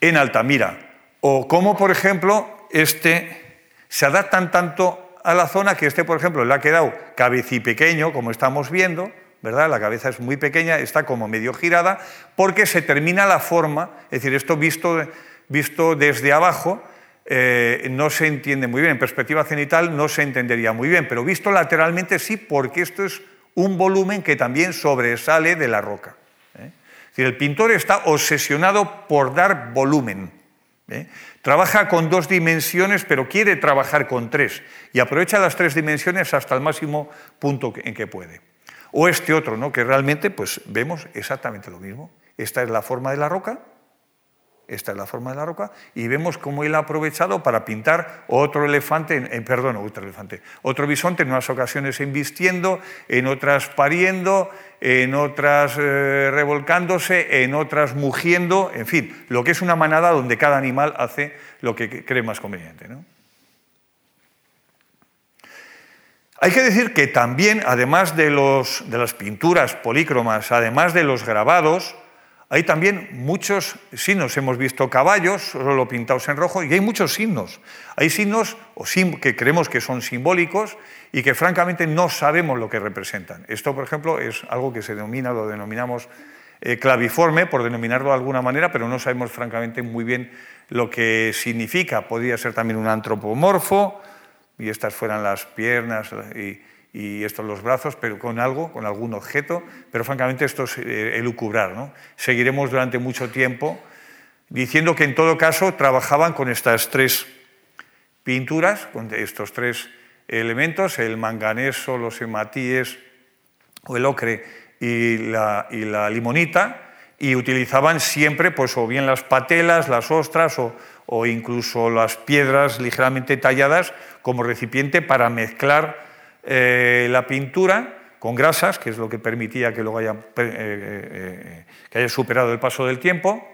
en Altamira. O como, por ejemplo, este se adaptan tanto a la zona que este, por ejemplo, le ha quedado cabecipequeño, como estamos viendo, ¿verdad? La cabeza es muy pequeña, está como medio girada, porque se termina la forma, es decir, esto visto, visto desde abajo eh, no se entiende muy bien, en perspectiva cenital no se entendería muy bien, pero visto lateralmente sí, porque esto es un volumen que también sobresale de la roca. ¿eh? Es decir, el pintor está obsesionado por dar volumen. ¿eh? Trabaja con dos dimensiones, pero quiere trabajar con tres y aprovecha las tres dimensiones hasta el máximo punto en que puede. O este otro, ¿no? que realmente pues, vemos exactamente lo mismo. Esta es la forma de la roca, esta es la forma de la roca, y vemos cómo él ha aprovechado para pintar otro elefante, perdón, otro elefante, otro bisonte en unas ocasiones embistiendo, en otras pariendo, en otras eh, revolcándose, en otras mugiendo, en fin, lo que es una manada donde cada animal hace lo que cree más conveniente. ¿no? Hay que decir que también, además de, las pinturas polícromas, además de los grabados, hay también muchos signos. Hemos visto caballos, solo pintados en rojo, y hay muchos signos. Hay signos que creemos que son simbólicos y que francamente no sabemos lo que representan. Esto, por ejemplo, es algo que se denomina, lo denominamos eh, claviforme, por denominarlo de alguna manera, pero no sabemos francamente muy bien lo que significa. Podría ser también un antropomorfo, y estas fueran las piernas y, estos los brazos, pero con algo, con algún objeto, pero francamente esto es eh, elucubrar. ¿no? Seguiremos durante mucho tiempo diciendo que en todo caso trabajaban con estas tres pinturas, con estos tres elementos, el manganeso, los hematíes o el ocre y la, y la limonita, y utilizaban siempre pues, o bien las patelas, las ostras o incluso las piedras ligeramente talladas como recipiente para mezclar eh, la pintura con grasas, que es lo que permitía que luego haya, eh, eh, que haya superado el paso del tiempo.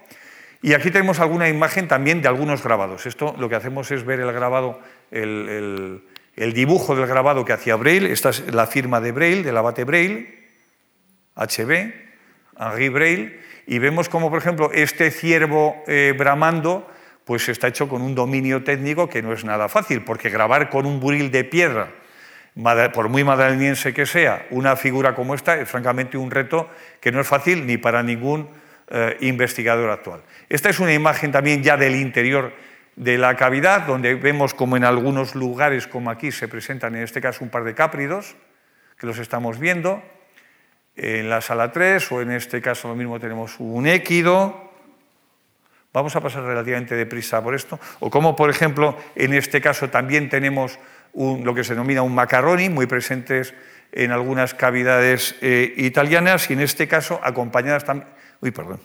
Y aquí tenemos alguna imagen también de algunos grabados. Esto lo que hacemos es ver el grabado, el, dibujo del grabado que hacía Braille. Esta es la firma de Braille, del abate Braille, HB, Henri Braille. Y vemos como, por ejemplo, este ciervo bramando pues está hecho con un dominio técnico que no es nada fácil, porque grabar con un buril de piedra, por muy madaleniense que sea, una figura como esta es francamente un reto que no es fácil ni para ningún eh, investigador actual. Esta es una imagen también ya del interior de la cavidad, donde vemos como en algunos lugares, como aquí, se presentan en este caso un par de cápridos, que los estamos viendo, en la sala 3, o en este caso lo mismo tenemos un équido, Vamos a pasar relativamente deprisa por esto. O como, por ejemplo, en este caso también tenemos lo que se denomina un macaroni, muy presentes en algunas cavidades eh, italianas y en este caso acompañadas también... Uy, perdón.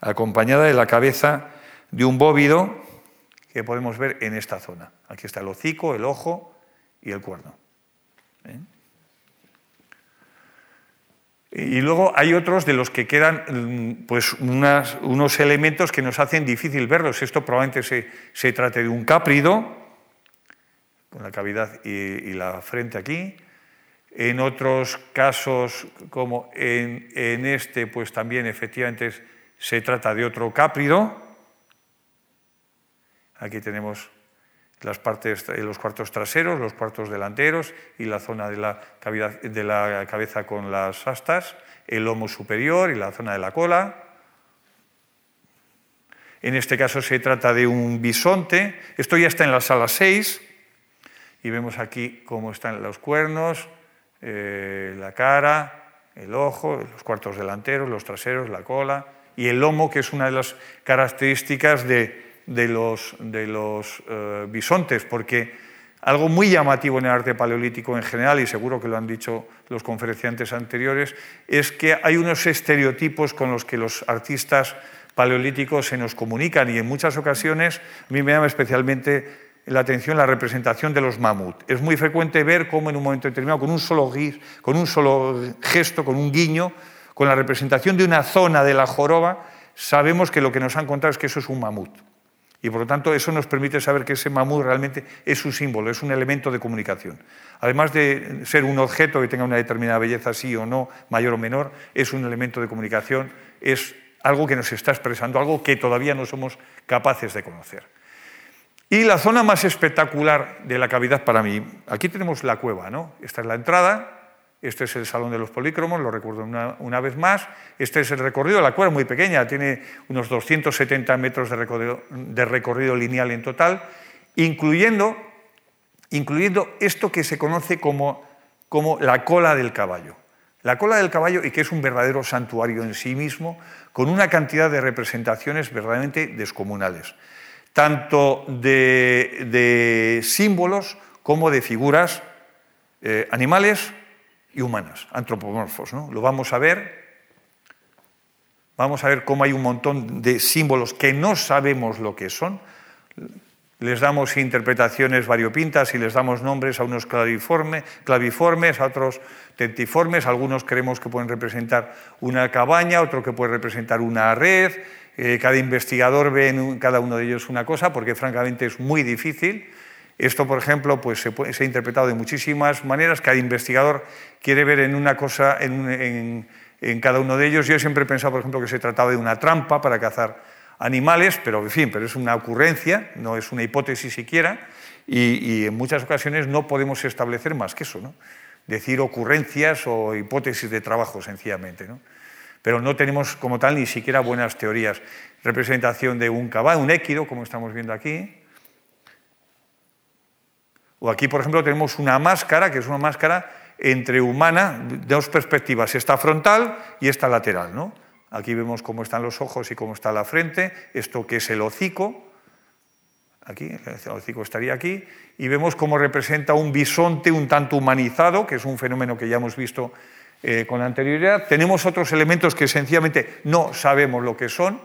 Acompañada de la cabeza de un bóvido que podemos ver en esta zona. Aquí está el hocico, el ojo y el cuerno. ¿Eh? Y luego hay otros de los que quedan mm, pues, unos elementos que nos hacen difícil verlos. Esto probablemente se, trate de un cáprido, con la cavidad y, la frente aquí. En otros casos, como en, en, este, pues también efectivamente se trata de otro cáprido. Aquí tenemos las partes, los cuartos traseros, los cuartos delanteros y la zona de la, de la cabeza con las astas, el lomo superior y la zona de la cola. En este caso se trata de un bisonte. Esto ya está en la sala 6 y vemos aquí cómo están los cuernos, eh, la cara, el ojo, los cuartos delanteros, los traseros, la cola y el lomo, que es una de las características de, de los, de los eh, bisontes, porque algo muy llamativo en el arte paleolítico en general, y seguro que lo han dicho los conferenciantes anteriores, es que hay unos estereotipos con los que los artistas paleolíticos se nos comunican y en muchas ocasiones a mí me llama especialmente la atención la representación de los mamut. Es muy frecuente ver cómo en un momento determinado, con un solo, con un solo gesto, con un guiño, con la representación de una zona de la joroba, sabemos que lo que nos han contado es que eso es un mamut. Y por lo tanto eso nos permite saber que ese mamut realmente es un símbolo, es un elemento de comunicación. Además de ser un objeto que tenga una determinada belleza, sí o no, mayor o menor, es un elemento de comunicación, es algo que nos está expresando, algo que todavía no somos capaces de conocer. Y la zona más espectacular de la cavidad para mí, aquí tenemos la cueva, ¿no? Esta es la entrada, este es el Salón de los Polícromos, lo recuerdo una, vez más. Este es el recorrido, la cueva muy pequeña, tiene unos 270 metros de recorrido, lineal en total, incluyendo, esto que se conoce como, como la cola del caballo. La cola del caballo, y que es un verdadero santuario en sí mismo, con una cantidad de representaciones verdaderamente descomunales, tanto de, símbolos como de figuras eh, animales y humanas, antropomorfos. ¿no? Lo vamos a ver. Vamos a ver cómo hay un montón de símbolos que no sabemos lo que son. Les damos interpretaciones variopintas y les damos nombres a unos claviformes, a otros tentiformes. Algunos creemos que pueden representar una cabaña, otro que puede representar una red. Eh, cada investigador ve en cada uno de ellos una cosa porque francamente es muy difícil. Esto, por ejemplo, pues se, ha interpretado de muchísimas maneras. Cada investigador quiere ver en una cosa, en, cada uno de ellos. Yo siempre he pensado, por ejemplo, que se trataba de una trampa para cazar animales, pero en fin, pero es una ocurrencia, no es una hipótesis siquiera, y, en muchas ocasiones no podemos establecer más que eso, ¿no? decir ocurrencias o hipótesis de trabajo sencillamente. ¿no? Pero no tenemos como tal ni siquiera buenas teorías. Representación de un caballo, un équido, como estamos viendo aquí, o aquí, por ejemplo, tenemos una máscara, que es una máscara entre humana, dos perspectivas, esta frontal y esta lateral. ¿no? Aquí vemos cómo están los ojos y cómo está la frente, esto que es el hocico, aquí, el hocico estaría aquí, y vemos cómo representa un bisonte un tanto humanizado, que es un fenómeno que ya hemos visto eh, con anterioridad. Tenemos otros elementos que sencillamente no sabemos lo que son.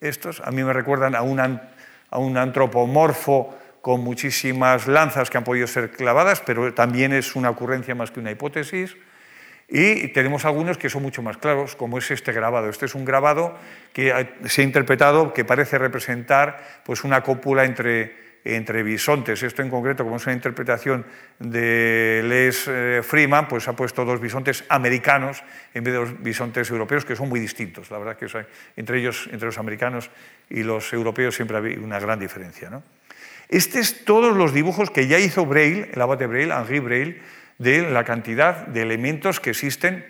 Estos a mí me recuerdan a un, a un antropomorfo con muchísimas lanzas que han podido ser clavadas, pero también es una ocurrencia más que una hipótesis. Y tenemos algunos que son mucho más claros, como es este grabado. Este es un grabado que se ha interpretado que parece representar pues, una cópula entre, entre bisontes. Esto en concreto, como es una interpretación de Les eh, Freeman, pues ha puesto dos bisontes americanos en vez de dos bisontes europeos, que son muy distintos. La verdad que entre ellos, entre los americanos y los europeos, siempre hay una gran diferencia. ¿no? Este es todos los dibujos que ya hizo Braille, el abate Braille, Henri Braille, de la cantidad de elementos que existen,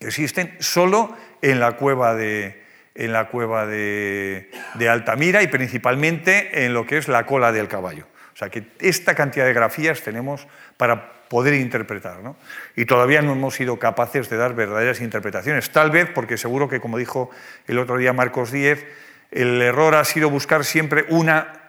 que existen solo en la cueva de, en la cueva de, Altamira y principalmente en lo que es la cola del caballo. O sea que esta cantidad de grafías tenemos para poder interpretar. ¿no? Y todavía no hemos sido capaces de dar verdaderas interpretaciones. Tal vez porque seguro que, como dijo el otro día Marcos Díez, el error ha sido buscar siempre una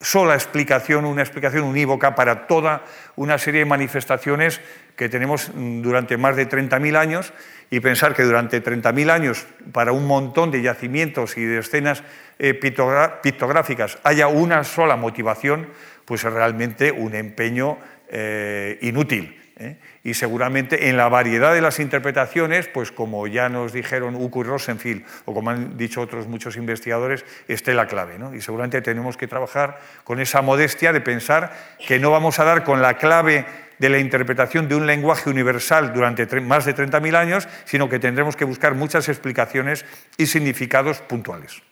sola explicación, una explicación unívoca para toda una serie de manifestaciones que tenemos durante más de 30.000 años y pensar que durante 30.000 años para un montón de yacimientos y de escenas eh, pictográficas haya una sola motivación, pues es realmente un empeño eh, inútil. ¿Eh? Y seguramente en la variedad de las interpretaciones, pues como ya nos dijeron Uku y Rosenfield, o como han dicho otros muchos investigadores, esté la clave. Y seguramente tenemos que trabajar con esa modestia de pensar que no vamos a dar con la clave de la interpretación de un lenguaje universal durante más de 30.000 años, sino que tendremos que buscar muchas explicaciones y significados puntuales.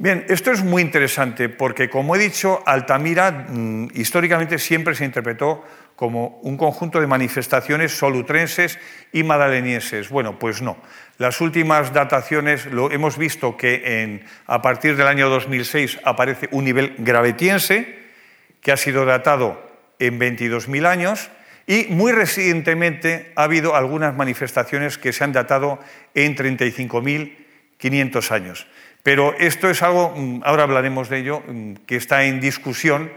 Bien, esto es muy interesante porque, como he dicho, Altamira mm, históricamente siempre se interpretó como un conjunto de manifestaciones solutrenses y madalenienses. Bueno, pues no. Las últimas dataciones lo hemos visto que a partir del año 2006 aparece un nivel gravetiense que ha sido datado en 22.000 años y muy recientemente ha habido algunas manifestaciones que se han datado en 35.500 años. Pero esto es algo, mm, ahora hablaremos de ello, mm, que está en discusión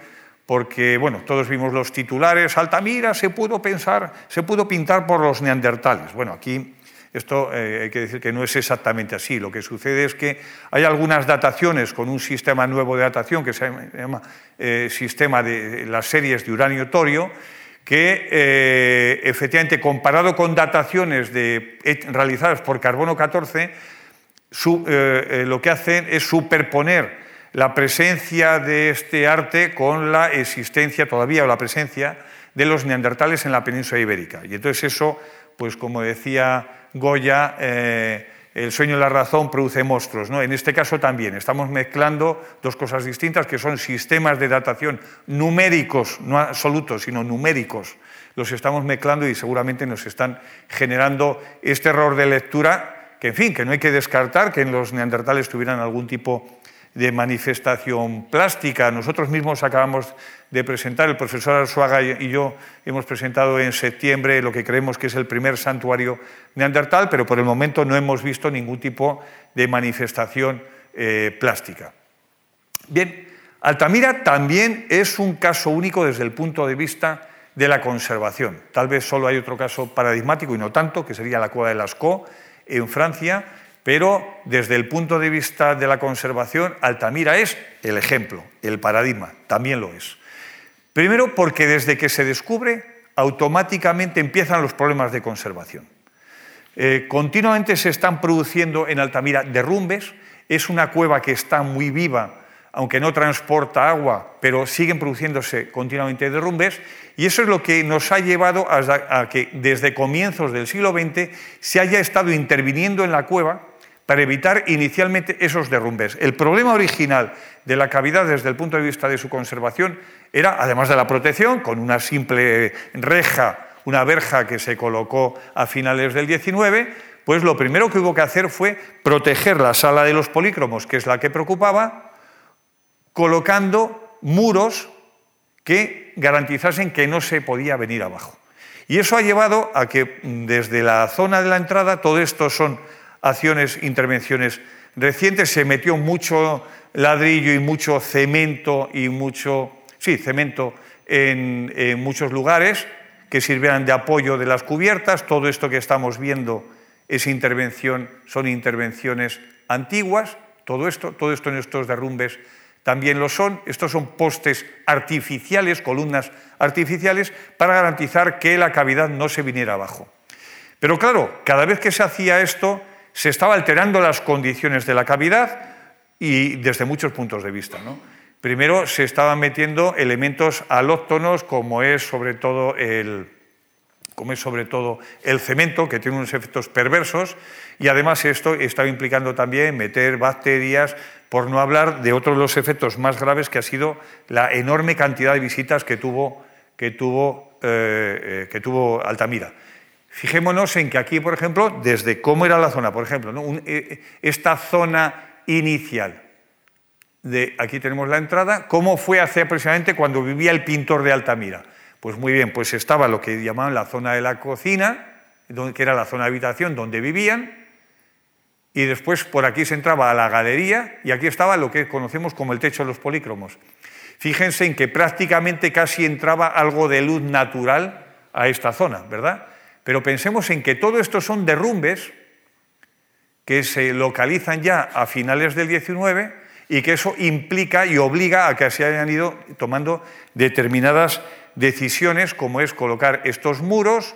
porque, bueno, todos vimos los titulares, Altamira se pudo pensar, se pudo pintar por los neandertales. Bueno, aquí esto eh, hay que decir que no es exactamente así. Lo que sucede es que hay algunas dataciones con un sistema nuevo de datación que se llama eh, sistema de las series de uranio-torio, que eh, efectivamente comparado con dataciones realizadas por carbono 14, lo que hacen es superponer la presencia de este arte con la existencia todavía o la presencia de los neandertales en la península ibérica. Y entonces eso, pues como decía Goya, eh, el sueño y la razón produce monstruos. ¿no? En este caso también estamos mezclando dos cosas distintas, que son sistemas de datación numéricos, no absolutos, sino numéricos. Los estamos mezclando y seguramente nos están generando este error de lectura, que en fin, que no hay que descartar que en los neandertales tuvieran algún tipo de manifestación plástica. Nosotros mismos acabamos de presentar, el profesor Arzuaga y yo hemos presentado en septiembre lo que creemos que es el primer santuario neandertal, pero por el momento no hemos visto ningún tipo de manifestación eh, plástica. Bien, Altamira también es un caso único desde el punto de vista de la conservación. Tal vez solo hay otro caso paradigmático y no tanto, que sería la cueva de Lascaux en Francia, pero desde el punto de vista de la conservación, Altamira es el ejemplo, el paradigma, también lo es. Primero porque desde que se descubre, automáticamente empiezan los problemas de conservación. Eh, continuamente se están produciendo en Altamira derrumbes, es una cueva que está muy viva, aunque no transporta agua, pero siguen produciéndose continuamente derrumbes, y eso es lo que nos ha llevado a que desde comienzos del siglo XX se haya estado interviniendo en la cueva para evitar inicialmente esos derrumbes. El problema original de la cavidad desde el punto de vista de su conservación era, además de la protección, con una simple reja, una verja que se colocó a finales del 19, pues lo primero que hubo que hacer fue proteger la sala de los polícromos, que es la que preocupaba, colocando muros que garantizasen que no se podía venir abajo. Y eso ha llevado a que desde la zona de la entrada, todo esto son acciones, intervenciones recientes. Se metió mucho ladrillo y mucho cemento y mucho, sí, cemento en, muchos lugares que sirvieran de apoyo de las cubiertas. Todo esto que estamos viendo es intervención, son intervenciones antiguas. Todo esto, todo esto en estos derrumbes también lo son. Estos son postes artificiales, columnas artificiales, para garantizar que la cavidad no se viniera abajo. Pero claro, cada vez que se hacía esto, se estaba alterando las condiciones de la cavidad y desde muchos puntos de vista. Primero se estaban metiendo elementos alóctonos como es sobre todo el, como es sobre todo el cemento, que tiene unos efectos perversos, y además esto estaba implicando también meter bacterias, por no hablar de otro de los efectos más graves, que ha sido la enorme cantidad de visitas que tuvo, que tuvo, eh, eh, que tuvo Altamira. Fijémonos en que aquí, por ejemplo, desde cómo era la zona, por ejemplo, eh, eh, esta zona inicial, de, aquí tenemos la entrada, ¿cómo fue hace aproximadamente cuando vivía el pintor de Altamira? Pues muy bien, pues estaba lo que llamaban la zona de la cocina, que era la zona de habitación donde vivían, y después por aquí se entraba a la galería y aquí estaba lo que conocemos como el techo de los polícromos. Fíjense en que prácticamente casi entraba algo de luz natural a esta zona, ¿verdad? Pero pensemos en que todo esto son derrumbes que se localizan ya a finales del 19 y que eso implica y obliga a que se hayan ido tomando determinadas decisiones, como es colocar estos muros,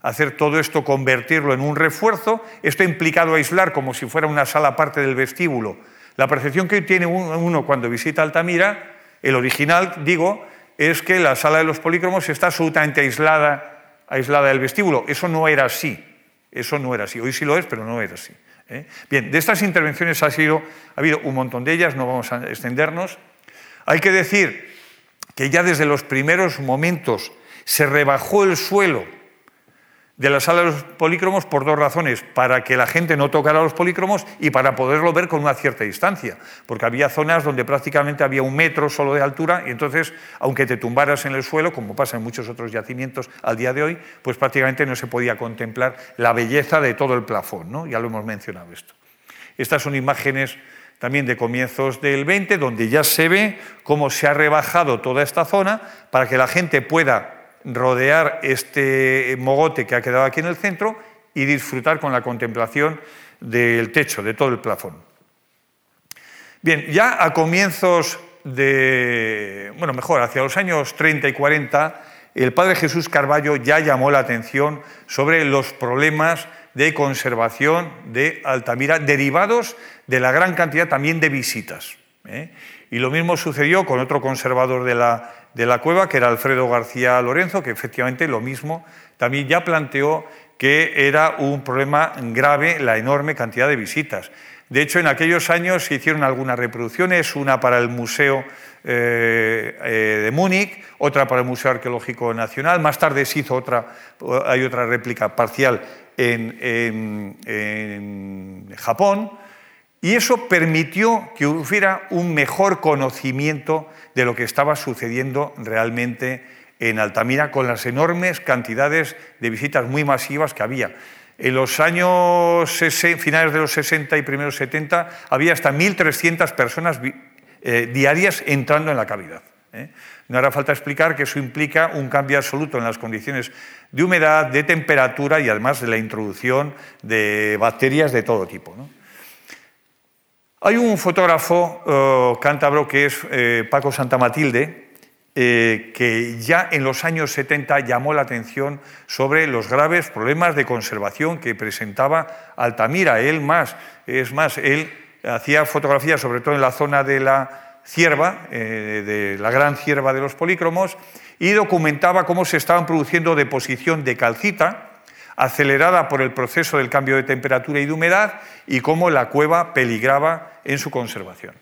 hacer todo esto, convertirlo en un refuerzo. Esto ha implicado aislar como si fuera una sala aparte del vestíbulo. La percepción que tiene uno cuando visita Altamira, el original, digo, es que la sala de los polícromos está absolutamente aislada aislada del vestíbulo. Eso no era así. Eso no era así. Hoy sí lo es, pero no era así. ¿eh? Bien, de estas intervenciones ha, sido, ha habido un montón de ellas, no vamos a extendernos. Hay que decir que ya desde los primeros momentos se rebajó el suelo de la sala de los polícromos por dos razones, para que la gente no tocara los polícromos y para poderlo ver con una cierta distancia, porque había zonas donde prácticamente había un metro solo de altura y entonces, aunque te tumbaras en el suelo, como pasa en muchos otros yacimientos al día de hoy, pues prácticamente no se podía contemplar la belleza de todo el plafón, ¿no? ya lo hemos mencionado esto. Estas son imágenes también de comienzos del 20, donde ya se ve cómo se ha rebajado toda esta zona para que la gente pueda rodear este mogote que ha quedado aquí en el centro y disfrutar con la contemplación del techo, de todo el plafón. Bien, ya a comienzos de, bueno, mejor, hacia los años 30 y 40, el padre Jesús Carballo ya llamó la atención sobre los problemas de conservación de Altamira derivados de la gran cantidad también de visitas. ¿eh? Y lo mismo sucedió con otro conservador de la de la cueva, que era Alfredo García Lorenzo, que efectivamente lo mismo también ya planteó que era un problema grave la enorme cantidad de visitas. De hecho, en aquellos años se hicieron algunas reproducciones, una para el Museo eh, eh, de Múnich, otra para el Museo Arqueológico Nacional, más tarde se hizo otra, hay otra réplica parcial en, en Japón, y eso permitió que hubiera un mejor conocimiento de lo que estaba sucediendo realmente en Altamira con las enormes cantidades de visitas muy masivas que había. En los años finales de los 60 y primeros 70 había hasta 1.300 personas eh, diarias entrando en la cavidad. ¿eh? No hará falta explicar que eso implica un cambio absoluto en las condiciones de humedad, de temperatura y además de la introducción de bacterias de todo tipo. Hay un fotógrafo eh, cántabro que es eh, Paco Santamatilde, eh, que ya en los años 70 llamó la atención sobre los graves problemas de conservación que presentaba Altamira. Él más, es más, él hacía fotografías sobre todo en la zona de la cierva, de la gran cierva de los polícromos, y documentaba cómo se estaban produciendo deposición de calcita, acelerada por el proceso del cambio de temperatura y de humedad, y cómo la cueva peligraba en su conservación.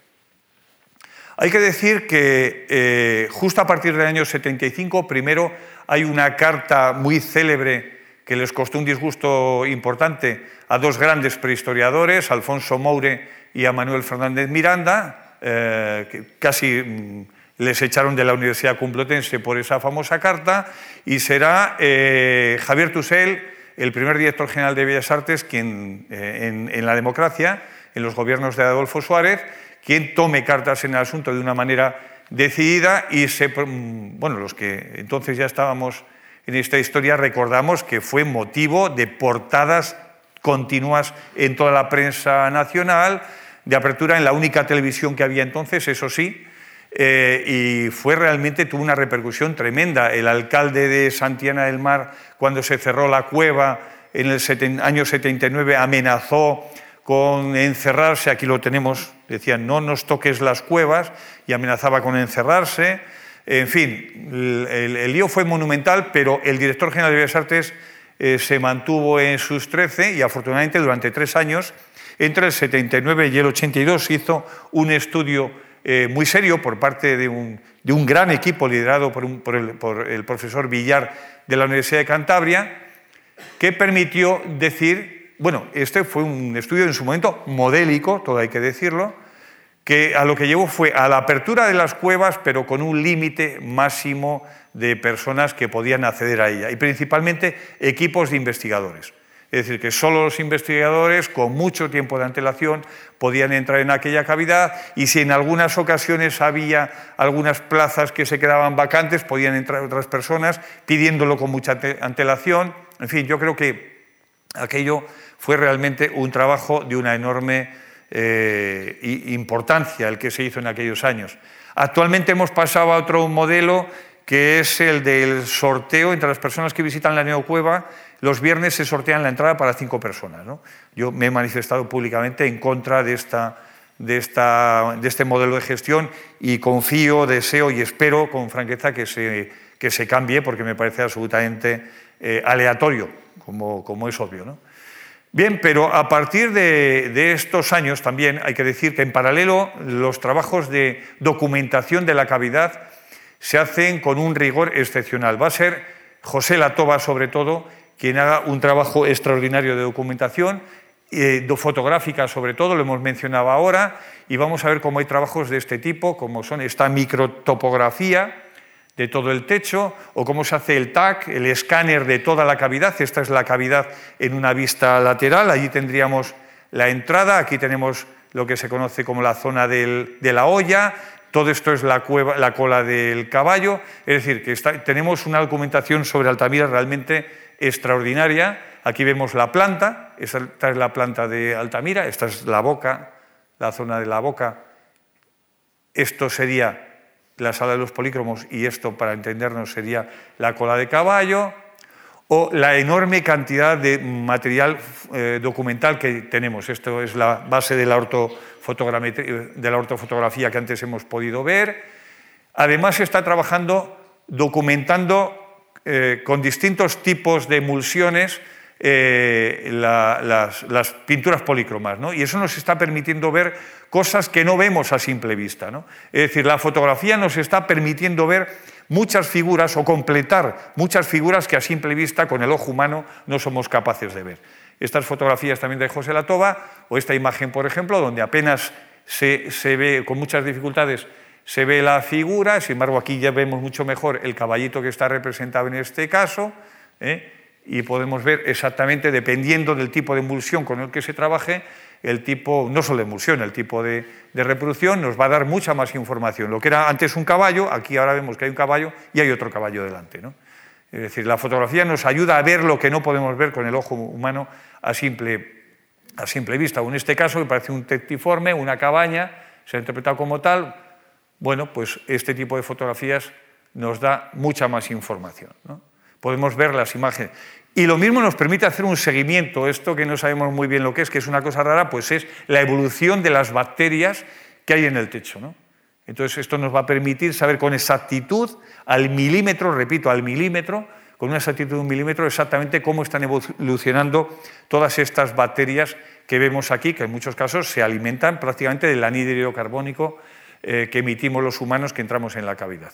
Hay que decir que eh, justo a partir del año 75, primero hay una carta muy célebre que les costó un disgusto importante a dos grandes prehistoriadores, Alfonso Moure y a Manuel Fernández Miranda, eh, que casi mm, les echaron de la Universidad Complutense por esa famosa carta, y será eh, Javier Tusell, el primer director general de Bellas Artes, quien en la democracia, en los gobiernos de Adolfo Suárez, quien tome cartas en el asunto de una manera decidida y se, bueno, los que entonces ya estábamos en esta historia recordamos que fue motivo de portadas continuas en toda la prensa nacional, de apertura en la única televisión que había entonces, eso sí, eh, y fue realmente, tuvo una repercusión tremenda. El alcalde de Santiana del Mar, cuando se cerró la cueva en el año 79, amenazó con encerrarse, aquí lo tenemos, decían no nos toques las cuevas y amenazaba con encerrarse. En fin, el, lío fue monumental, pero el director general de Bellas Artes eh, se mantuvo en sus 13 y afortunadamente durante tres años, entre el 79 y el 82, hizo un estudio eh, muy serio por parte de un, gran equipo liderado por, por el profesor Villar de la Universidad de Cantabria, que permitió decir bueno, este fue un estudio en su momento modélico, todo hay que decirlo, que a lo que llevó fue a la apertura de las cuevas, pero con un límite máximo de personas que podían acceder a ella, y principalmente equipos de investigadores. Es decir, que solo los investigadores con mucho tiempo de antelación podían entrar en aquella cavidad y si en algunas ocasiones había algunas plazas que se quedaban vacantes, podían entrar otras personas pidiéndolo con mucha antelación. En fin, yo creo que aquello fue realmente un trabajo de una enorme eh, importancia el que se hizo en aquellos años. Actualmente hemos pasado a otro modelo que es el del sorteo entre las personas que visitan la neocueva. Los viernes se sortean la entrada para cinco personas. Yo me he manifestado públicamente en contra de, esta, de, de este modelo de gestión y confío, deseo y espero con franqueza que se, que se cambie porque me parece absolutamente eh, aleatorio, como, es obvio. Bien, pero a partir de, estos años también hay que decir que en paralelo los trabajos de documentación de la cavidad se hacen con un rigor excepcional. Va a ser José Latoba, sobre todo, quien haga un trabajo extraordinario de documentación, eh, fotográfica sobre todo, lo hemos mencionado ahora, y vamos a ver cómo hay trabajos de este tipo, como son esta microtopografía, de todo el techo, o cómo se hace el TAC, el escáner de toda la cavidad. Esta es la cavidad en una vista lateral, allí tendríamos la entrada, aquí tenemos lo que se conoce como la zona de la olla, todo esto es la, cueva, la cola del caballo, es decir, que tenemos una documentación sobre Altamira realmente extraordinaria. Aquí vemos la planta, esta es la planta de Altamira, esta es la boca, la zona de la boca. Esto sería la sala de los polícromos, y esto para entendernos sería la cola de caballo, o la enorme cantidad de material eh, documental que tenemos. Esto es la base de la, de la ortofotografía que antes hemos podido ver. Además, se está trabajando documentando eh, con distintos tipos de emulsiones eh, las, pinturas polícromas, ¿no? y eso nos está permitiendo ver cosas que no vemos a simple vista. ¿no? Es decir, la fotografía nos está permitiendo ver muchas figuras o completar muchas figuras que a simple vista con el ojo humano no somos capaces de ver. Estas fotografías también de José Latoba, o esta imagen, por ejemplo, donde apenas se ve con muchas dificultades se ve la figura, sin embargo aquí ya vemos mucho mejor el caballito que está representado en este caso, ¿eh? y podemos ver exactamente, dependiendo del tipo de emulsión con el que se trabaje, el tipo, no solo de emulsión, el tipo de, reproducción nos va a dar mucha más información. Lo que era antes un caballo, aquí ahora vemos que hay un caballo y hay otro caballo delante. ¿no? Es decir, la fotografía nos ayuda a ver lo que no podemos ver con el ojo humano a simple, a simple vista. En este caso, que parece un tectiforme, una cabaña, se ha interpretado como tal, bueno, pues este tipo de fotografías nos da mucha más información. ¿no? Podemos ver las imágenes. Y lo mismo nos permite hacer un seguimiento. Esto que no sabemos muy bien lo que es, que es una cosa rara, pues es la evolución de las bacterias que hay en el techo. ¿no? Entonces esto nos va a permitir saber con exactitud, al milímetro, repito, al milímetro, con una exactitud de un milímetro, exactamente cómo están evolucionando todas estas bacterias que vemos aquí, que en muchos casos se alimentan prácticamente del anhídrido carbónico eh, que emitimos los humanos que entramos en la cavidad.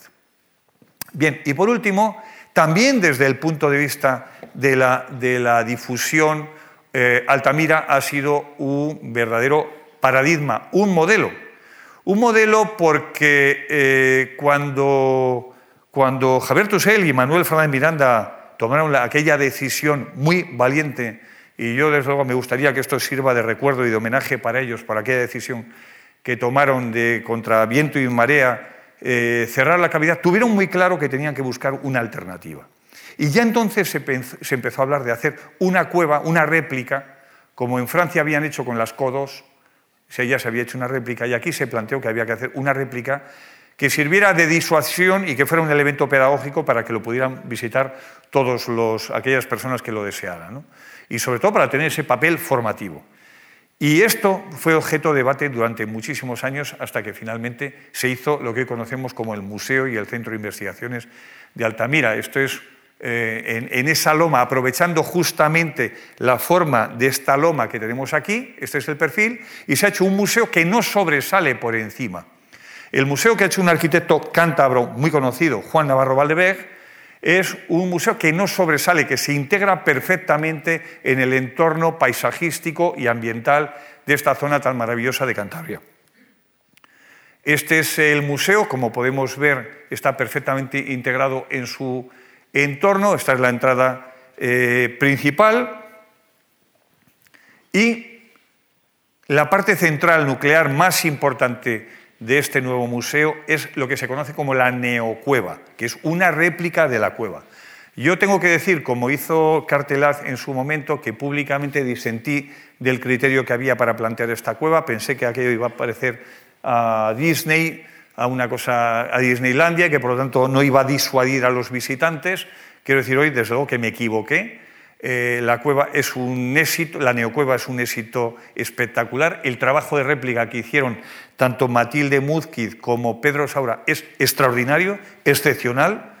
Bien, y por último, también desde el punto de vista de la, difusión, eh, Altamira ha sido un verdadero paradigma, un modelo. Un modelo porque eh, cuando, cuando Javier Tusell y Manuel Fernández Miranda tomaron aquella decisión muy valiente, y yo desde luego me gustaría que esto sirva de recuerdo y de homenaje para ellos, por aquella decisión que tomaron de contra viento y marea eh, cerrar la cavidad, tuvieron muy claro que tenían que buscar una alternativa. Y ya entonces se, empezó a hablar de hacer una cueva, una réplica, como en Francia habían hecho con las codos, ya se había hecho una réplica, y aquí se planteó que había que hacer una réplica que sirviera de disuasión y que fuera un elemento pedagógico para que lo pudieran visitar todas aquellas personas que lo desearan. Y sobre todo para tener ese papel formativo. Y esto fue objeto de debate durante muchísimos años hasta que finalmente se hizo lo que conocemos como el Museo y el Centro de Investigaciones de Altamira. Esto es eh, en, esa loma, aprovechando justamente la forma de esta loma que tenemos aquí, este es el perfil, y se ha hecho un museo que no sobresale por encima. El museo que ha hecho un arquitecto cántabro muy conocido, Juan Navarro Valdeveg, es un museo que no sobresale, que se integra perfectamente en el entorno paisajístico y ambiental de esta zona tan maravillosa de Cantabria. Este es el museo, como podemos ver, está perfectamente integrado en su entorno. Esta es la entrada eh, principal. Y la parte central nuclear más importante de este nuevo museo es lo que se conoce como la neocueva, que es una réplica de la cueva. Yo tengo que decir, como hizo Cartelaz en su momento, que públicamente disentí del criterio que había para plantear esta cueva. Pensé que aquello iba a parecer a Disney, a una cosa a Disneylandia, que por lo tanto no iba a disuadir a los visitantes. Quiero decir hoy, desde luego, que me equivoqué. Eh, la cueva es un éxito, la neocueva es un éxito espectacular. El trabajo de réplica que hicieron tanto Matilde Muzquiz como Pedro Saura es extraordinario, excepcional.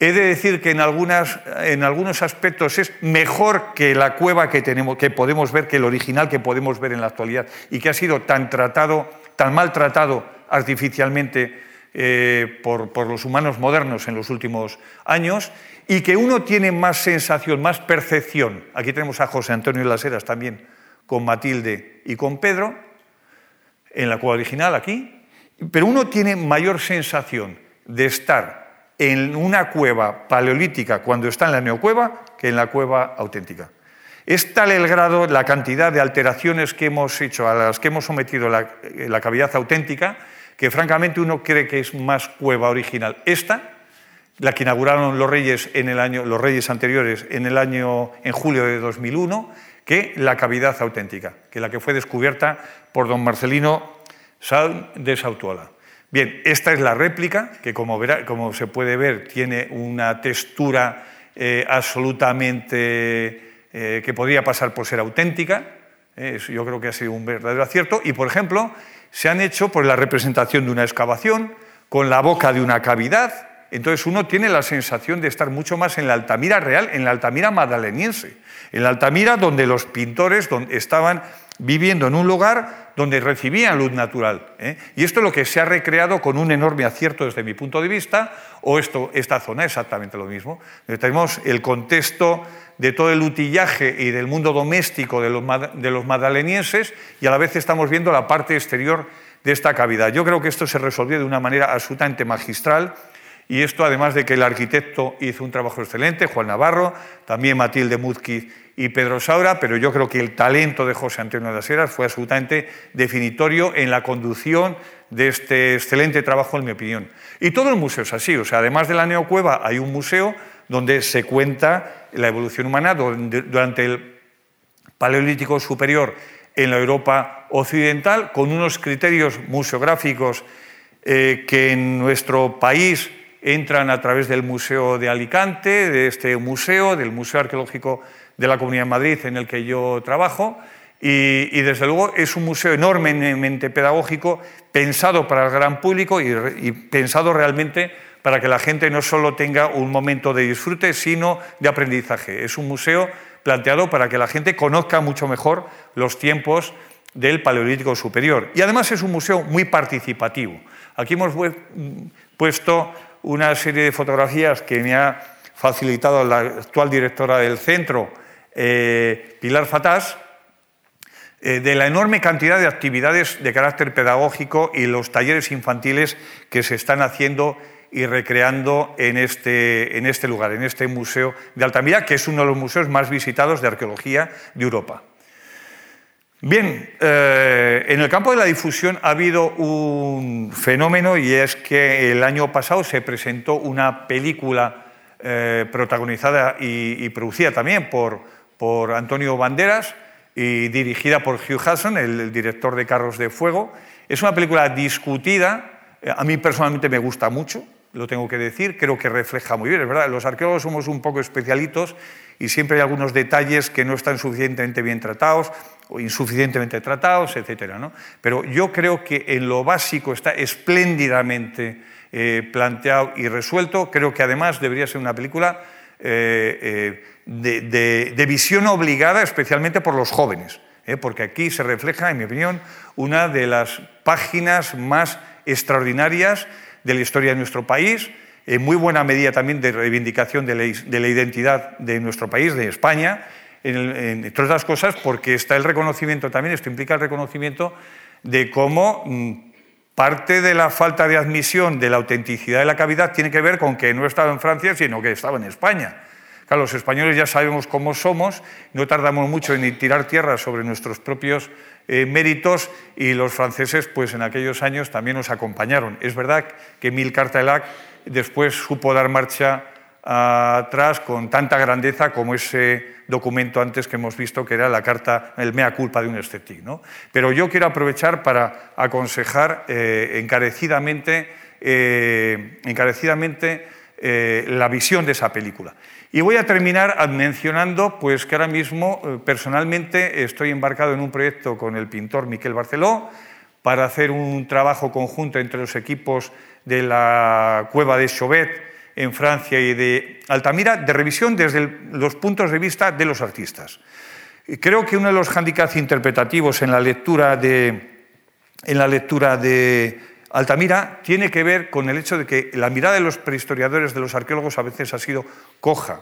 He de decir que en algunos aspectos es mejor que la cueva que, tenemos, que podemos ver, que el original que podemos ver en la actualidad y que ha sido tan tratado, tan maltratado artificialmente eh, por, por, los humanos modernos en los últimos años y que uno tiene más sensación, más percepción. Aquí tenemos a José Antonio Las Heras también, con Matilde y con Pedro, en la cueva original aquí, pero uno tiene mayor sensación de estar en una cueva paleolítica cuando está en la neocueva que en la cueva auténtica. Es tal el grado, la cantidad de alteraciones que hemos hecho, a las que hemos sometido la, la cavidad auténtica, que francamente uno cree que es más cueva original esta, la que inauguraron los reyes, en el año, los reyes anteriores en, el año, en julio de 2001, que la cavidad auténtica, que la que fue descubierta por don Marcelino Sal de Sautuola. Bien, esta es la réplica, que como, se puede ver tiene una textura eh, absolutamente eh, que podría pasar por ser auténtica. Eh, yo creo que ha sido un verdadero acierto. Y, por ejemplo, se han hecho por la representación de una excavación, con la boca de una cavidad. Entonces uno tiene la sensación de estar mucho más en la Altamira real, en la Altamira madaleniense, en la Altamira donde los pintores estaban viviendo en un lugar donde recibían luz natural. ¿eh? Y esto es lo que se ha recreado con un enorme acierto desde mi punto de vista, o esta zona exactamente lo mismo. Tenemos el contexto de todo el utillaje y del mundo doméstico de los, de los madalenienses y a la vez estamos viendo la parte exterior de esta cavidad. Yo creo que esto se resolvió de una manera absolutamente magistral y esto además de que el arquitecto hizo un trabajo excelente, Juan Navarro, también Matilde Muzquiz y Pedro Saura, pero yo creo que el talento de José Antonio de las fue absolutamente definitorio en la conducción de este excelente trabajo, en mi opinión. Y todo el museo es así, o sea, además de la neocueva hay un museo donde se cuenta la evolución humana durante el Paleolítico Superior en la Europa occidental, con unos criterios museográficos eh, que en nuestro país entran a través del Museo de Alicante, de este museo, del Museo Arqueológico de la Comunidad de Madrid en el que yo trabajo. Y, desde luego es un museo enormemente pedagógico, pensado para el gran público y, pensado realmente para que la gente no solo tenga un momento de disfrute, sino de aprendizaje. Es un museo planteado para que la gente conozca mucho mejor los tiempos del Paleolítico Superior. Y además es un museo muy participativo. Aquí hemos puesto una serie de fotografías que me ha facilitado la actual directora del centro, eh, Pilar Fatás, eh, de la enorme cantidad de actividades de carácter pedagógico y los talleres infantiles que se están haciendo y recreando en este, en este lugar, en este Museo de Altamira, que es uno de los museos más visitados de arqueología de Europa. Bien, eh, en el campo de la difusión ha habido un fenómeno y es que el año pasado se presentó una película eh, protagonizada y, producida también por, por, Antonio Banderas y dirigida por Hugh Hudson, el, director de Carros de Fuego. Es una película discutida, eh, a mí personalmente me gusta mucho, lo tengo que decir, creo que refleja muy bien, es verdad, los arqueólogos somos un poco especialitos y siempre hay algunos detalles que no están suficientemente bien tratados o insuficientemente tratados, etc. ¿no? Pero yo creo que en lo básico está espléndidamente eh, planteado y resuelto. Creo que además debería ser una película eh, eh, de, visión obligada, especialmente por los jóvenes, porque aquí se refleja, en mi opinión, una de las páginas más extraordinarias de la historia de nuestro país, en muy buena medida también de reivindicación de la, identidad de nuestro país, de España, entre otras cosas porque está el reconocimiento también, esto implica el reconocimiento de cómo mm, parte de la falta de admisión de la autenticidad de la cavidad tiene que ver con que no estaba en Francia, sino que estaba en España. Claro, los españoles ya sabemos cómo somos, no tardamos mucho en tirar tierra sobre nuestros propios eh, méritos y los franceses, pues en aquellos años también nos acompañaron. Es verdad que Emile Cartelac después supo dar marcha atrás con tanta grandeza como ese documento antes que hemos visto que era la carta, el mea culpa de un escéptico. ¿no? Pero yo quiero aprovechar para aconsejar eh, encarecidamente, eh, encarecidamente la visión de esa película. Y voy a terminar mencionando pues, que ahora mismo eh, personalmente estoy embarcado en un proyecto con el pintor Miquel Barceló para hacer un trabajo conjunto entre los equipos de la cueva de Chauvet en Francia y de Altamira, de revisión desde los puntos de vista de los artistas. Creo que uno de los hándicaps interpretativos en la lectura de, en la lectura de Altamira tiene que ver con el hecho de que la mirada de los prehistoriadores, de los arqueólogos, a veces ha sido coja.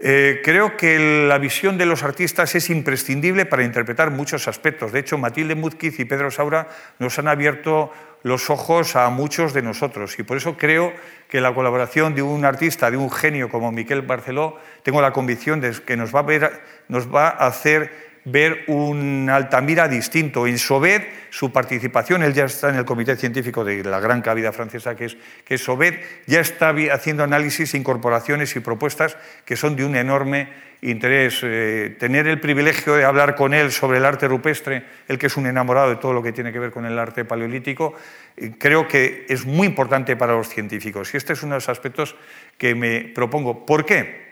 Eh, creo que la visión de los artistas es imprescindible para interpretar muchos aspectos. De hecho, Matilde Muzquiz y Pedro Saura nos han abierto los ojos a muchos de nosotros y por eso creo que la colaboración de un artista, de un genio como Miquel Barceló, tengo la convicción de que nos va a hacer ver un Altamira distinto. En Sobed, su participación, él ya está en el comité científico de la gran cabida francesa que es, que Sobed, ya está haciendo análisis, incorporaciones y propuestas que son de un enorme interés. Eh, tener el privilegio de hablar con él sobre el arte rupestre, él que es un enamorado de todo lo que tiene que ver con el arte paleolítico, eh, creo que es muy importante para los científicos. Y este es uno de los aspectos que me propongo. ¿Por qué?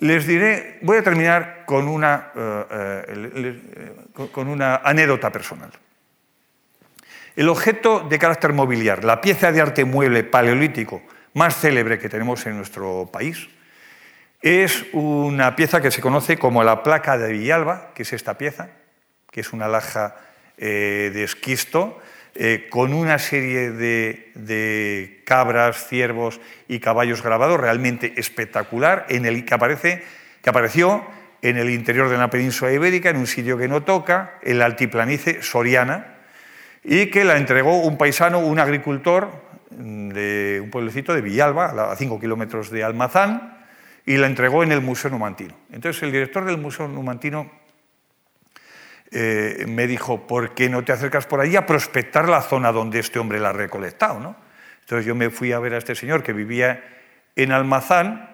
Les diré, voy a terminar con una, eh, eh, con una anécdota personal. El objeto de carácter mobiliar, la pieza de arte mueble paleolítico más célebre que tenemos en nuestro país, es una pieza que se conoce como la placa de Villalba, que es esta pieza, que es una laja eh, de esquisto, eh, con una serie de, cabras, ciervos y caballos grabados realmente espectacular, en el que, aparece, que apareció en el interior de la península ibérica, en un sitio que no toca, en la altiplanicie soriana, y que la entregó un paisano, un agricultor de un pueblecito de Villalba, a 5 kilómetros de Almazán, y la entregó en el Museo Numantino. Entonces el director del Museo Numantino eh, me dijo, ¿por qué no te acercas por allí a prospectar la zona donde este hombre la ha recolectado? ¿no? Entonces yo me fui a ver a este señor que vivía en Almazán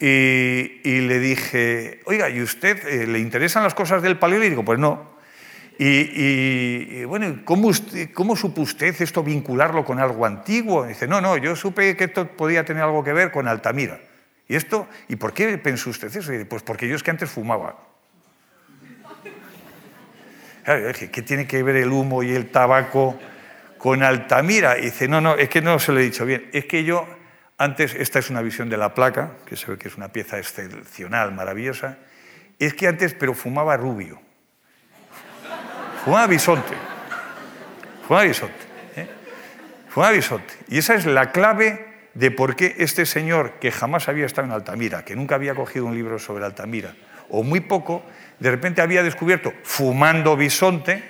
y, le dije, oiga, ¿y usted eh, le interesan las cosas del paleolítico? Pues no. Y, bueno, ¿cómo, ¿cómo, supo usted esto vincularlo con algo antiguo? dice, no, no, yo supe que esto podía tener algo que ver con Altamira. ¿Y esto? ¿Y por qué pensó usted eso? pues porque yo es que antes fumaba. ¿Qué tiene que ver el humo y el tabaco con Altamira? Y dice, no, no, es que no se lo he dicho bien. Es que yo, antes, esta es una visión de la placa, que se ve que es una pieza excepcional, maravillosa. Es que antes, pero fumaba rubio. Fumaba bisonte. Fumaba bisonte. ¿eh? Fumaba bisonte. Y esa es la clave de por qué este señor, que jamás había estado en Altamira, que nunca había cogido un libro sobre Altamira, o muy poco, de repente había descubierto, fumando bisonte,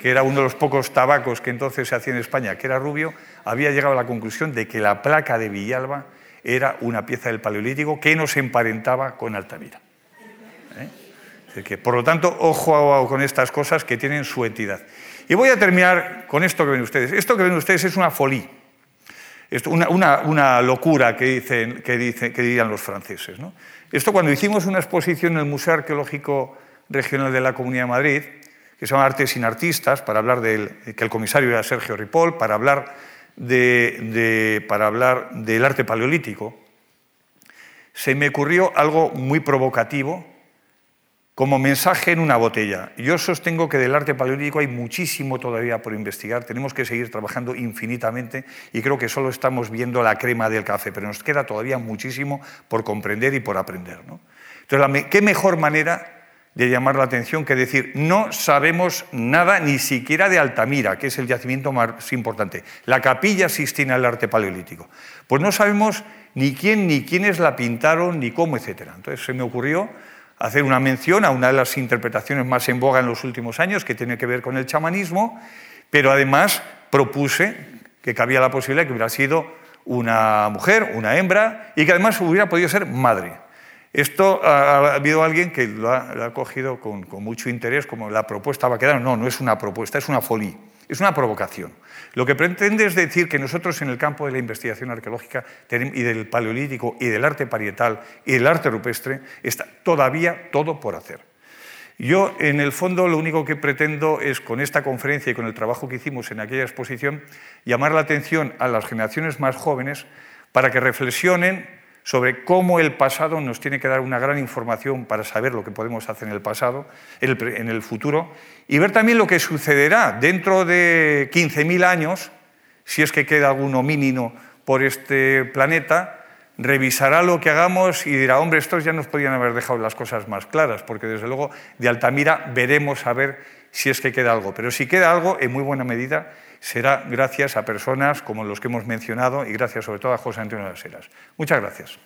que era uno de los pocos tabacos que entonces se hacía en España, que era rubio, había llegado a la conclusión de que la placa de Villalba era una pieza del Paleolítico que nos emparentaba con Altamira. ¿Eh? Que, por lo tanto, ojo con estas cosas que tienen su entidad. Y voy a terminar con esto que ven ustedes. Esto que ven ustedes es una folie, una, locura que, dicen, que, dicen, que dirían los franceses. ¿no? Esto cuando hicimos una exposición en el Museo Arqueológico Regional de la Comunidad de Madrid, que se llama Artes sin Artistas, para hablar del que el comisario era Sergio Ripoll, para hablar, de, para hablar del arte paleolítico, se me ocurrió algo muy provocativo como mensaje en una botella. Yo sostengo que del arte paleolítico hay muchísimo todavía por investigar, tenemos que seguir trabajando infinitamente y creo que solo estamos viendo la crema del café, pero nos queda todavía muchísimo por comprender y por aprender. Entonces, ¿qué mejor manera de llamar la atención que decir, no sabemos nada ni siquiera de Altamira, que es el yacimiento más importante, la capilla Sistina del arte paleolítico? Pues no sabemos ni quién, ni quiénes la pintaron, ni cómo, etc. Entonces se me ocurrió hacer una mención a una de las interpretaciones más en boga en los últimos años, que tiene que ver con el chamanismo, pero además propuse que cabía la posibilidad de que hubiera sido una mujer, una hembra, y que además hubiera podido ser madre. Esto ha, habido alguien que lo ha, cogido con, mucho interés, como la propuesta va a quedar. No, no es una propuesta, es una folie, es una provocación. Lo que pretende es decir que nosotros en el campo de la investigación arqueológica y del paleolítico y del arte parietal y del arte rupestre está todavía todo por hacer. Yo, en el fondo, lo único que pretendo es, con esta conferencia y con el trabajo que hicimos en aquella exposición, llamar la atención a las generaciones más jóvenes para que reflexionen sobre cómo el pasado nos tiene que dar una gran información para saber lo que podemos hacer en el pasado, en el futuro, y ver también lo que sucederá dentro de 15.000 años, si es que queda algún homínino por este planeta, revisará lo que hagamos y dirá, hombre, estos ya nos podían haber dejado las cosas más claras, porque desde luego de Altamira veremos a ver si es que queda algo. Pero si queda algo, en muy buena medida, será gracias a personas como los que hemos mencionado y gracias sobre todo a José Antonio Las Heras. Muchas gracias.